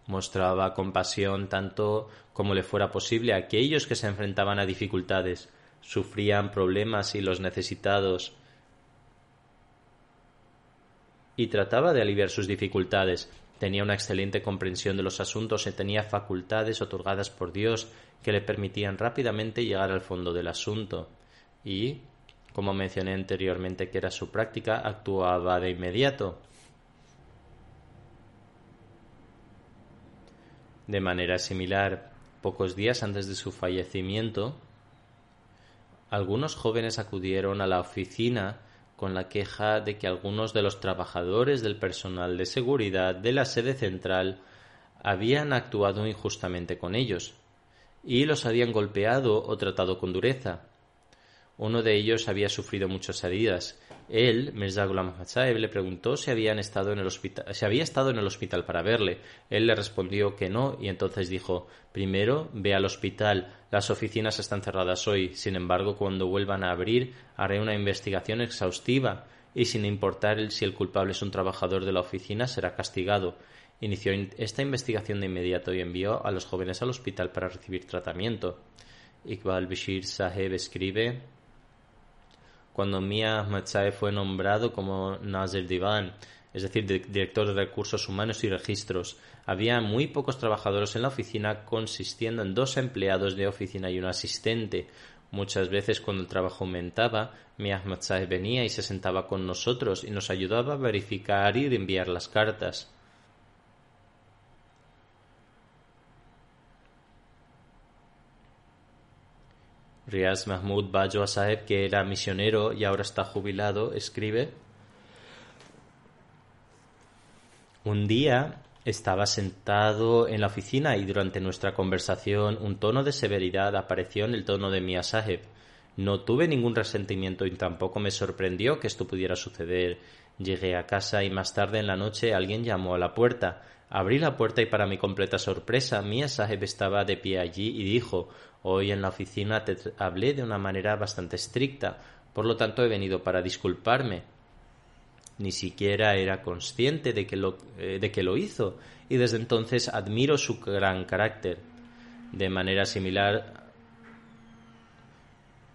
Mostraba compasión tanto como le fuera posible a aquellos que se enfrentaban a dificultades, sufrían problemas y los necesitados, y trataba de aliviar sus dificultades. Tenía una excelente comprensión de los asuntos y tenía facultades otorgadas por Dios que le permitían rápidamente llegar al fondo del asunto. Y como mencioné anteriormente que era su práctica, actuaba de inmediato. De manera similar, pocos días antes de su fallecimiento, algunos jóvenes acudieron a la oficina con la queja de que algunos de los trabajadores del personal de seguridad de la sede central habían actuado injustamente con ellos y los habían golpeado o tratado con dureza. Uno de ellos había sufrido muchas heridas. Él, Mirza Ghulam le preguntó si, habían estado en el hospital, si había estado en el hospital para verle. Él le respondió que no y entonces dijo Primero, ve al hospital. Las oficinas están cerradas hoy. Sin embargo, cuando vuelvan a abrir, haré una investigación exhaustiva y sin importar si el culpable es un trabajador de la oficina, será castigado. Inició esta investigación de inmediato y envió a los jóvenes al hospital para recibir tratamiento. Iqbal Bashir Saheb escribe cuando Mia Ahmad fue nombrado como Nazir Divan, es decir, director de recursos humanos y registros. Había muy pocos trabajadores en la oficina, consistiendo en dos empleados de oficina y un asistente. Muchas veces cuando el trabajo aumentaba, mi Ahmad venía y se sentaba con nosotros y nos ayudaba a verificar y enviar las cartas. Riaz Mahmud Bajwa Saheb, que era misionero y ahora está jubilado, escribe Un día estaba sentado en la oficina y durante nuestra conversación un tono de severidad apareció en el tono de Mia Saheb. No tuve ningún resentimiento y tampoco me sorprendió que esto pudiera suceder. Llegué a casa y más tarde en la noche alguien llamó a la puerta. Abrí la puerta y para mi completa sorpresa, Mia Saheb estaba de pie allí y dijo Hoy en la oficina te hablé de una manera bastante estricta, por lo tanto he venido para disculparme. Ni siquiera era consciente de que lo, eh, de que lo hizo y desde entonces admiro su gran carácter. De manera similar,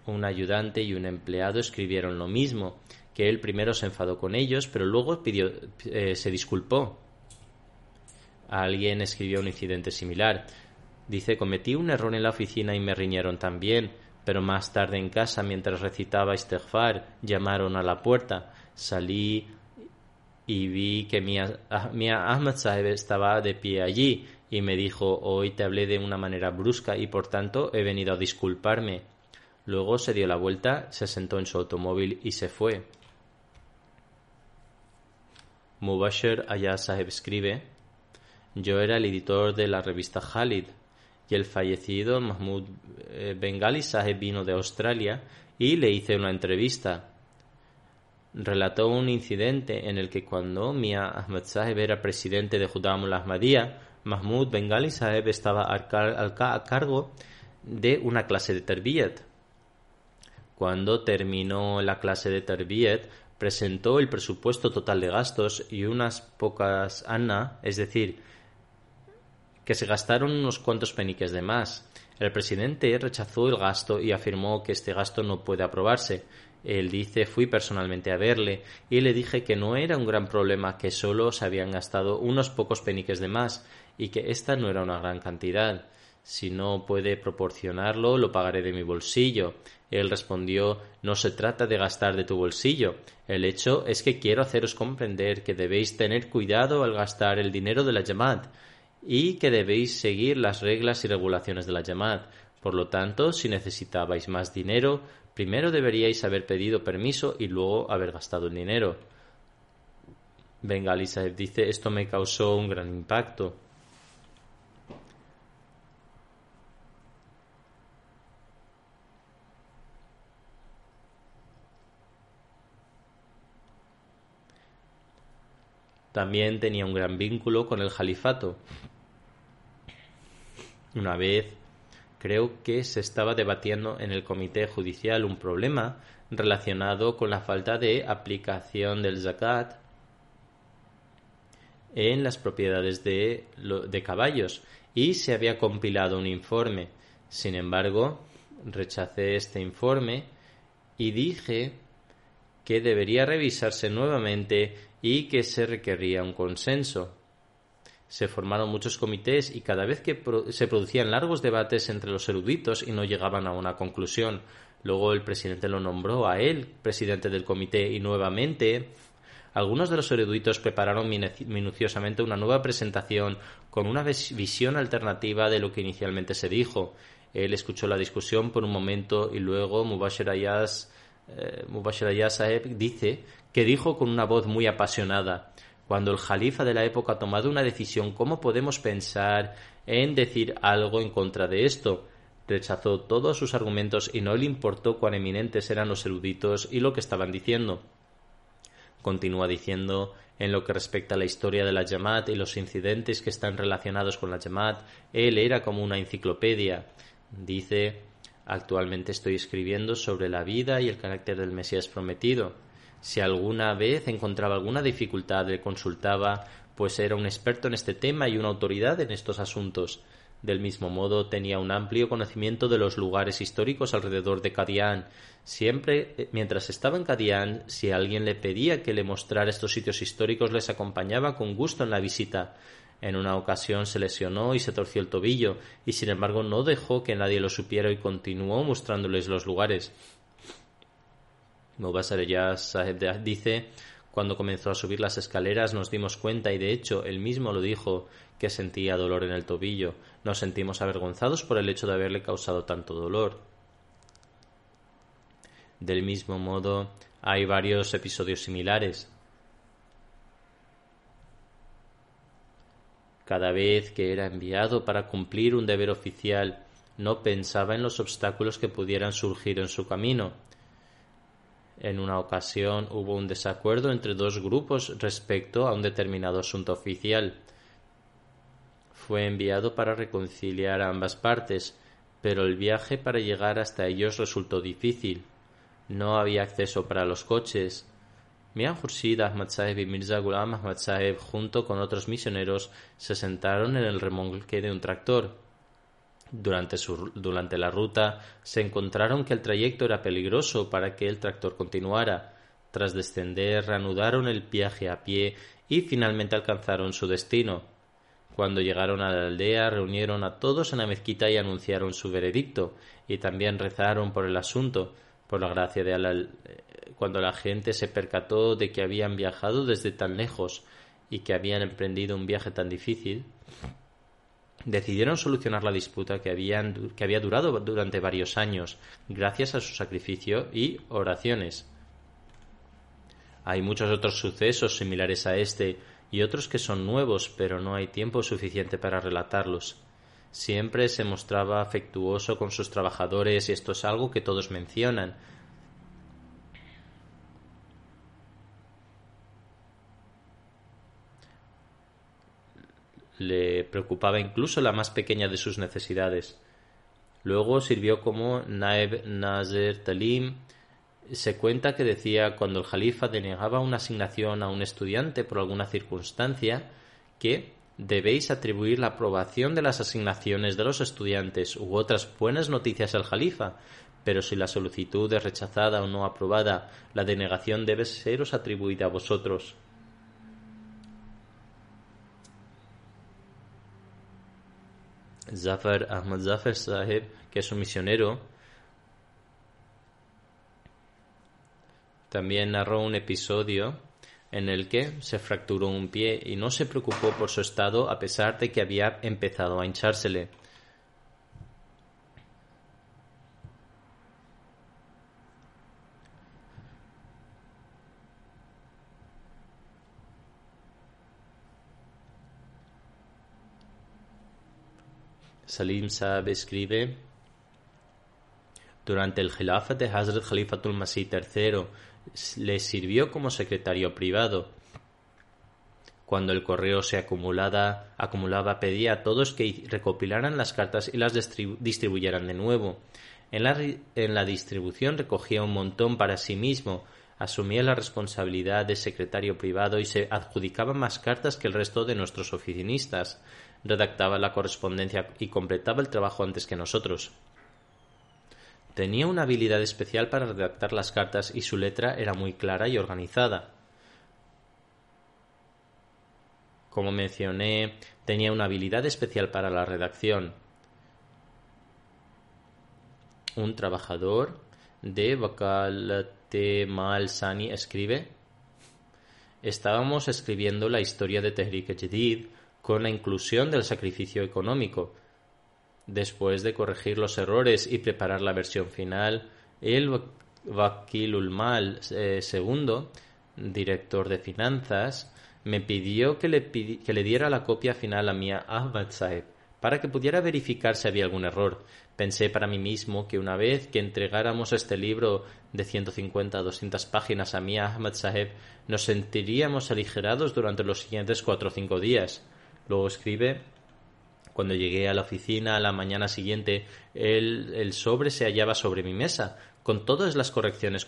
un ayudante y un empleado escribieron lo mismo, que él primero se enfadó con ellos, pero luego pidió, eh, se disculpó. Alguien escribió un incidente similar. Dice, cometí un error en la oficina y me riñeron también, pero más tarde en casa, mientras recitaba Istighfar, llamaron a la puerta. Salí y vi que mi, Ahmad Saheb estaba de pie allí y me dijo, hoy te hablé de una manera brusca y por tanto he venido a disculparme. Luego se dio la vuelta, se sentó en su automóvil y se fue. Mubashir Ayaz Saheb escribe, yo era el editor de la revista Khalid y el fallecido Mahmoud eh, Bengali Saheb vino de Australia y le hice una entrevista. Relató un incidente en el que cuando Mia Ahmed Saheb era presidente de Judamul Ahmadiyya, Mahmoud Bengali Saheb estaba a cargo de una clase de Terbiyat. Cuando terminó la clase de Terbiyat, presentó el presupuesto total de gastos y unas pocas anna, es decir, que se gastaron unos cuantos peniques de más. El presidente rechazó el gasto y afirmó que este gasto no puede aprobarse. Él dice fui personalmente a verle y le dije que no era un gran problema, que solo se habían gastado unos pocos peniques de más y que esta no era una gran cantidad. Si no puede proporcionarlo, lo pagaré de mi bolsillo. Él respondió No se trata de gastar de tu bolsillo. El hecho es que quiero haceros comprender que debéis tener cuidado al gastar el dinero de la llamada y que debéis seguir las reglas y regulaciones de la llamada. Por lo tanto, si necesitabais más dinero, primero deberíais haber pedido permiso y luego haber gastado el dinero. Bengali dice esto me causó un gran impacto. También tenía un gran vínculo con el califato. Una vez creo que se estaba debatiendo en el comité judicial un problema relacionado con la falta de aplicación del zakat en las propiedades de, de, caballos y se había compilado un informe. Sin embargo, rechacé este informe y dije que debería revisarse nuevamente y que se requería un consenso. Se formaron muchos comités y cada vez que se producían largos debates entre los eruditos y no llegaban a una conclusión. Luego el presidente lo nombró a él presidente del comité y nuevamente algunos de los eruditos prepararon minuciosamente una nueva presentación con una visión alternativa de lo que inicialmente se dijo. Él escuchó la discusión por un momento y luego Mubashir Ayaz eh, Mubashir dice que dijo con una voz muy apasionada cuando el jalifa de la época ha tomado una decisión, ¿cómo podemos pensar en decir algo en contra de esto? Rechazó todos sus argumentos y no le importó cuán eminentes eran los eruditos y lo que estaban diciendo. Continúa diciendo, en lo que respecta a la historia de la Yamat y los incidentes que están relacionados con la Yamat, él era como una enciclopedia. Dice, Actualmente estoy escribiendo sobre la vida y el carácter del Mesías prometido. Si alguna vez encontraba alguna dificultad le consultaba, pues era un experto en este tema y una autoridad en estos asuntos. Del mismo modo, tenía un amplio conocimiento de los lugares históricos alrededor de Kadian. Siempre, eh, mientras estaba en Kadian, si alguien le pedía que le mostrara estos sitios históricos, les acompañaba con gusto en la visita. En una ocasión se lesionó y se torció el tobillo, y sin embargo no dejó que nadie lo supiera y continuó mostrándoles los lugares. Mubasar Saheb dice cuando comenzó a subir las escaleras nos dimos cuenta y de hecho él mismo lo dijo que sentía dolor en el tobillo. Nos sentimos avergonzados por el hecho de haberle causado tanto dolor. Del mismo modo, hay varios episodios similares. Cada vez que era enviado para cumplir un deber oficial, no pensaba en los obstáculos que pudieran surgir en su camino en una ocasión hubo un desacuerdo entre dos grupos respecto a un determinado asunto oficial. Fue enviado para reconciliar a ambas partes, pero el viaje para llegar hasta ellos resultó difícil. No había acceso para los coches. Mian Khurshid Ahmad Saheb y Mirza Ghulam Ahmad junto con otros misioneros, se sentaron en el remolque de un tractor. Durante, durante la ruta se encontraron que el trayecto era peligroso para que el tractor continuara. Tras descender, reanudaron el viaje a pie y finalmente alcanzaron su destino. Cuando llegaron a la aldea, reunieron a todos en la mezquita y anunciaron su veredicto, y también rezaron por el asunto, por la gracia de Allah. Cuando la gente se percató de que habían viajado desde tan lejos y que habían emprendido un viaje tan difícil, decidieron solucionar la disputa que, que había durado durante varios años, gracias a su sacrificio y oraciones. Hay muchos otros sucesos similares a este y otros que son nuevos, pero no hay tiempo suficiente para relatarlos. Siempre se mostraba afectuoso con sus trabajadores y esto es algo que todos mencionan, le preocupaba incluso la más pequeña de sus necesidades. Luego sirvió como Naeb Nazer Talim. Se cuenta que decía cuando el Jalifa denegaba una asignación a un estudiante por alguna circunstancia que debéis atribuir la aprobación de las asignaciones de los estudiantes u otras buenas noticias al Jalifa, pero si la solicitud es rechazada o no aprobada, la denegación debe seros atribuida a vosotros. Zafar Ahmad Zafar Sahib, que es un misionero, también narró un episodio en el que se fracturó un pie y no se preocupó por su estado a pesar de que había empezado a hinchársele. Salim Saab escribe durante el Khilafat de Hazrat Khalifatul Masih III le sirvió como secretario privado. Cuando el correo se acumulaba, acumulaba pedía a todos que recopilaran las cartas y las distribuyeran de nuevo. En la, en la distribución recogía un montón para sí mismo, asumía la responsabilidad de secretario privado y se adjudicaba más cartas que el resto de nuestros oficinistas redactaba la correspondencia y completaba el trabajo antes que nosotros. Tenía una habilidad especial para redactar las cartas y su letra era muy clara y organizada. Como mencioné, tenía una habilidad especial para la redacción. Un trabajador de Bakalate Mal Sani escribe Estábamos escribiendo la historia de Tehrik Jadid con la inclusión del sacrificio económico. Después de corregir los errores y preparar la versión final, el Vakilul Mal II, eh, director de finanzas, me pidió que le, que le, diera la copia final a Mia Ahmad Saeb para que pudiera verificar si había algún error. Pensé para mí mismo que una vez que entregáramos este libro de 150 a 200 páginas a Mia Ahmad Saheb, nos sentiríamos aligerados durante los siguientes cuatro o cinco días. Luego escribe cuando llegué a la oficina a la mañana siguiente, el, el sobre se hallaba sobre mi mesa, con todas las correcciones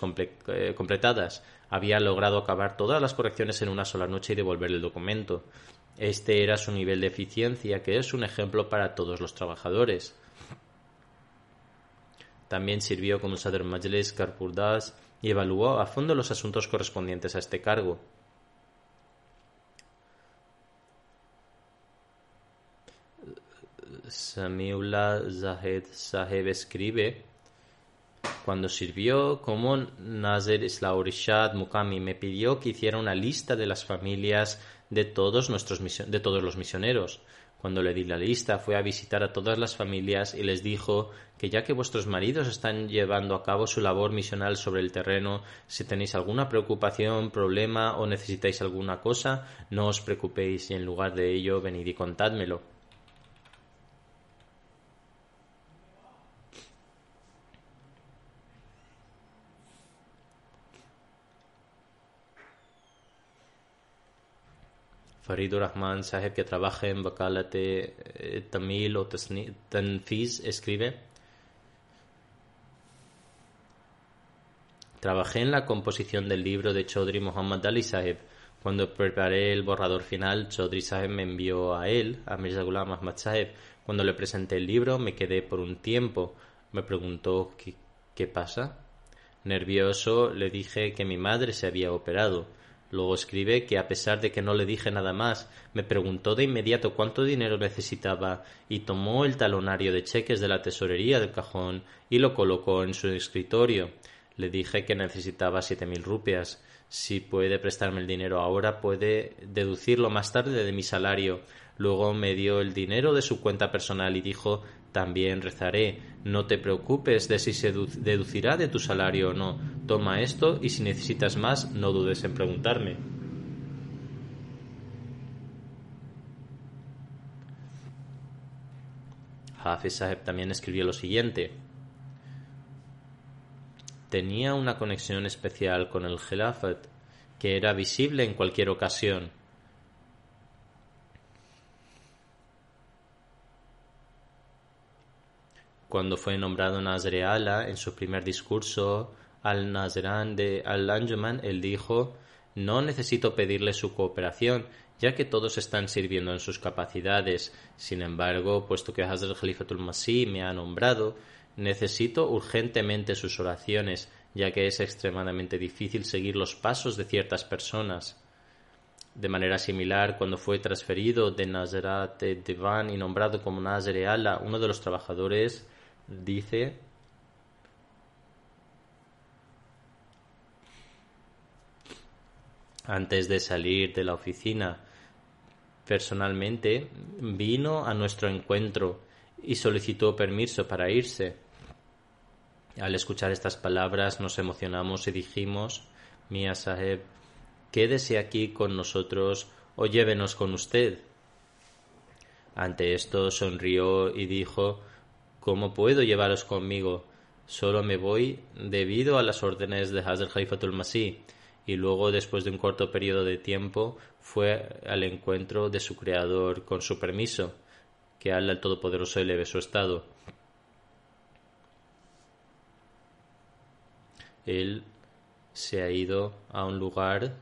eh, completadas. Había logrado acabar todas las correcciones en una sola noche y devolver el documento. Este era su nivel de eficiencia, que es un ejemplo para todos los trabajadores. También sirvió como Sadr Majlis Karpurdas y evaluó a fondo los asuntos correspondientes a este cargo. Samiullah Zahed Saheb escribe cuando sirvió como Nazir Islaurishad Mukami me pidió que hiciera una lista de las familias de todos, nuestros, de todos los misioneros. Cuando le di la lista fue a visitar a todas las familias y les dijo que ya que vuestros maridos están llevando a cabo su labor misional sobre el terreno, si tenéis alguna preocupación, problema o necesitáis alguna cosa, no os preocupéis y en lugar de ello venid y contádmelo. Faridur Rahman Saheb, que trabaja en Bakalate eh, Tamil o Tanfiz, escribe: Trabajé en la composición del libro de Chaudhry Muhammad Ali Saheb. Cuando preparé el borrador final, Chaudhry Saheb me envió a él, a Mirza Ghulam Ahmad Saheb. Cuando le presenté el libro, me quedé por un tiempo. Me preguntó: ¿qué, qué pasa? Nervioso, le dije que mi madre se había operado. Luego escribe que a pesar de que no le dije nada más, me preguntó de inmediato cuánto dinero necesitaba y tomó el talonario de cheques de la tesorería del cajón y lo colocó en su escritorio. Le dije que necesitaba siete mil rupias. Si puede prestarme el dinero ahora, puede deducirlo más tarde de mi salario. Luego me dio el dinero de su cuenta personal y dijo también rezaré. No te preocupes de si se deducirá de tu salario o no. Toma esto y si necesitas más, no dudes en preguntarme. Hafiz Saheb también escribió lo siguiente. Tenía una conexión especial con el Khilafat que era visible en cualquier ocasión cuando fue nombrado Nazreala en su primer discurso al Nazran de Al-Anjuman, él dijo, no necesito pedirle su cooperación, ya que todos están sirviendo en sus capacidades. Sin embargo, puesto que Hazrat Khalifatul Masih me ha nombrado, necesito urgentemente sus oraciones, ya que es extremadamente difícil seguir los pasos de ciertas personas. De manera similar, cuando fue transferido de Nazarat Devan y nombrado como Nazreala, uno de los trabajadores dice antes de salir de la oficina personalmente vino a nuestro encuentro y solicitó permiso para irse. Al escuchar estas palabras nos emocionamos y dijimos, Mia Saheb, quédese aquí con nosotros o llévenos con usted. Ante esto sonrió y dijo, ¿Cómo puedo llevaros conmigo? Solo me voy debido a las órdenes de Hazrat Haifatul Masih y luego, después de un corto periodo de tiempo, fue al encuentro de su creador con su permiso, que Allah el Todopoderoso eleve su estado. Él se ha ido a un lugar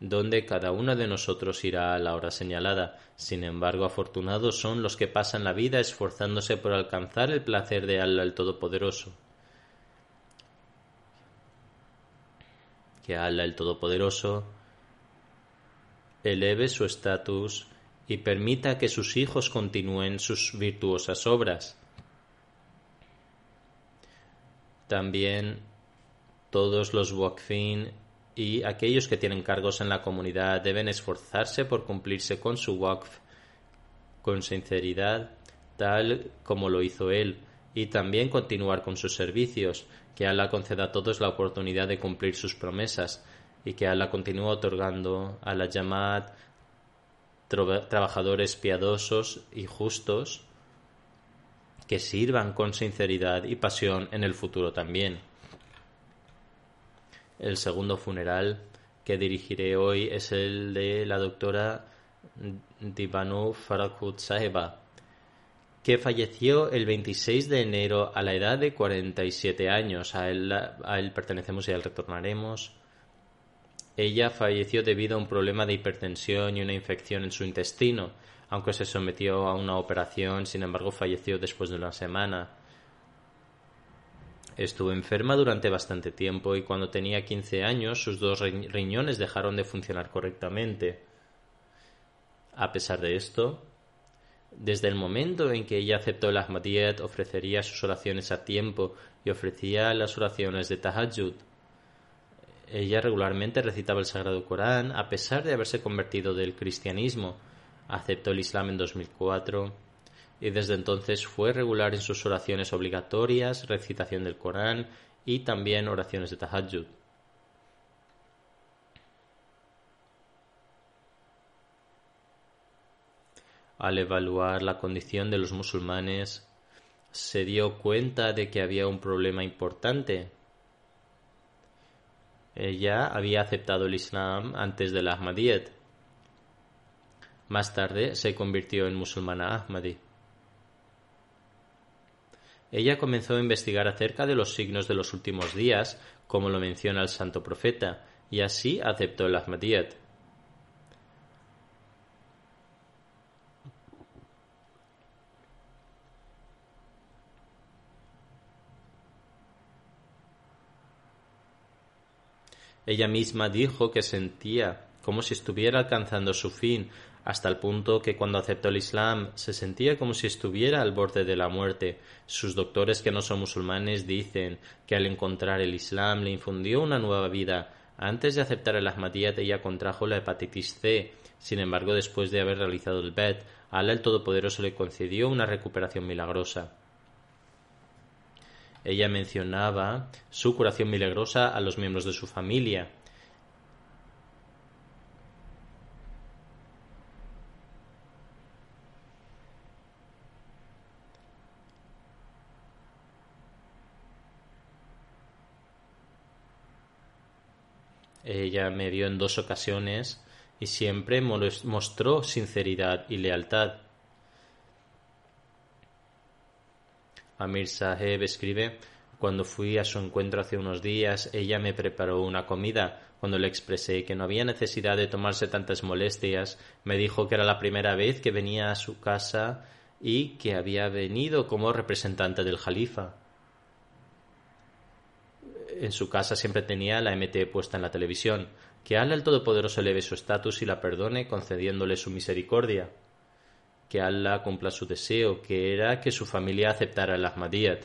donde cada uno de nosotros irá a la hora señalada. Sin embargo, afortunados son los que pasan la vida esforzándose por alcanzar el placer de Allah el Todopoderoso. Que Allah el Todopoderoso eleve su estatus y permita que sus hijos continúen sus virtuosas obras. También todos los Wakfin y aquellos que tienen cargos en la comunidad deben esforzarse por cumplirse con su waqf con sinceridad, tal como lo hizo él, y también continuar con sus servicios, que Allah conceda a todos la oportunidad de cumplir sus promesas, y que Allah continúe otorgando a la llamada trabajadores piadosos y justos que sirvan con sinceridad y pasión en el futuro también. El segundo funeral que dirigiré hoy es el de la doctora Divanu Farakut Saheba, que falleció el 26 de enero a la edad de 47 años. A él, a él pertenecemos y a él retornaremos. Ella falleció debido a un problema de hipertensión y una infección en su intestino. Aunque se sometió a una operación, sin embargo falleció después de una semana. Estuvo enferma durante bastante tiempo y cuando tenía 15 años sus dos riñones dejaron de funcionar correctamente. A pesar de esto, desde el momento en que ella aceptó el Ahmadiyyat ofrecería sus oraciones a tiempo y ofrecía las oraciones de Tahajjud. Ella regularmente recitaba el Sagrado Corán a pesar de haberse convertido del cristianismo. Aceptó el Islam en 2004 y desde entonces fue regular en sus oraciones obligatorias, recitación del Corán y también oraciones de Tahajjud. Al evaluar la condición de los musulmanes, se dio cuenta de que había un problema importante. Ella había aceptado el Islam antes del Ahmadiyyat. Más tarde se convirtió en musulmana Ahmadi. Ella comenzó a investigar acerca de los signos de los últimos días, como lo menciona el santo profeta, y así aceptó el Ahmadiyyat. Ella misma dijo que sentía como si estuviera alcanzando su fin, hasta el punto que cuando aceptó el Islam se sentía como si estuviera al borde de la muerte. Sus doctores que no son musulmanes dicen que al encontrar el Islam le infundió una nueva vida. Antes de aceptar el Ahmadiyyat ella contrajo la hepatitis C. Sin embargo, después de haber realizado el BED, Allah el Todopoderoso le concedió una recuperación milagrosa. Ella mencionaba su curación milagrosa a los miembros de su familia. Ella me vio en dos ocasiones y siempre mostró sinceridad y lealtad. Amir Saheb escribe cuando fui a su encuentro hace unos días, ella me preparó una comida. Cuando le expresé que no había necesidad de tomarse tantas molestias, me dijo que era la primera vez que venía a su casa y que había venido como representante del Jalifa en su casa siempre tenía la MT puesta en la televisión. Que Allah el Todopoderoso eleve su estatus y la perdone concediéndole su misericordia. Que Allah cumpla su deseo, que era que su familia aceptara el Ahmadiyyat.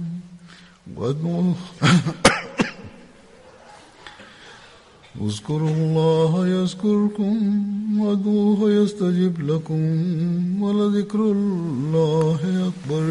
وادعوه. اذكروا الله يذكركم وادعوه يستجب لكم ولذكر الله أكبر.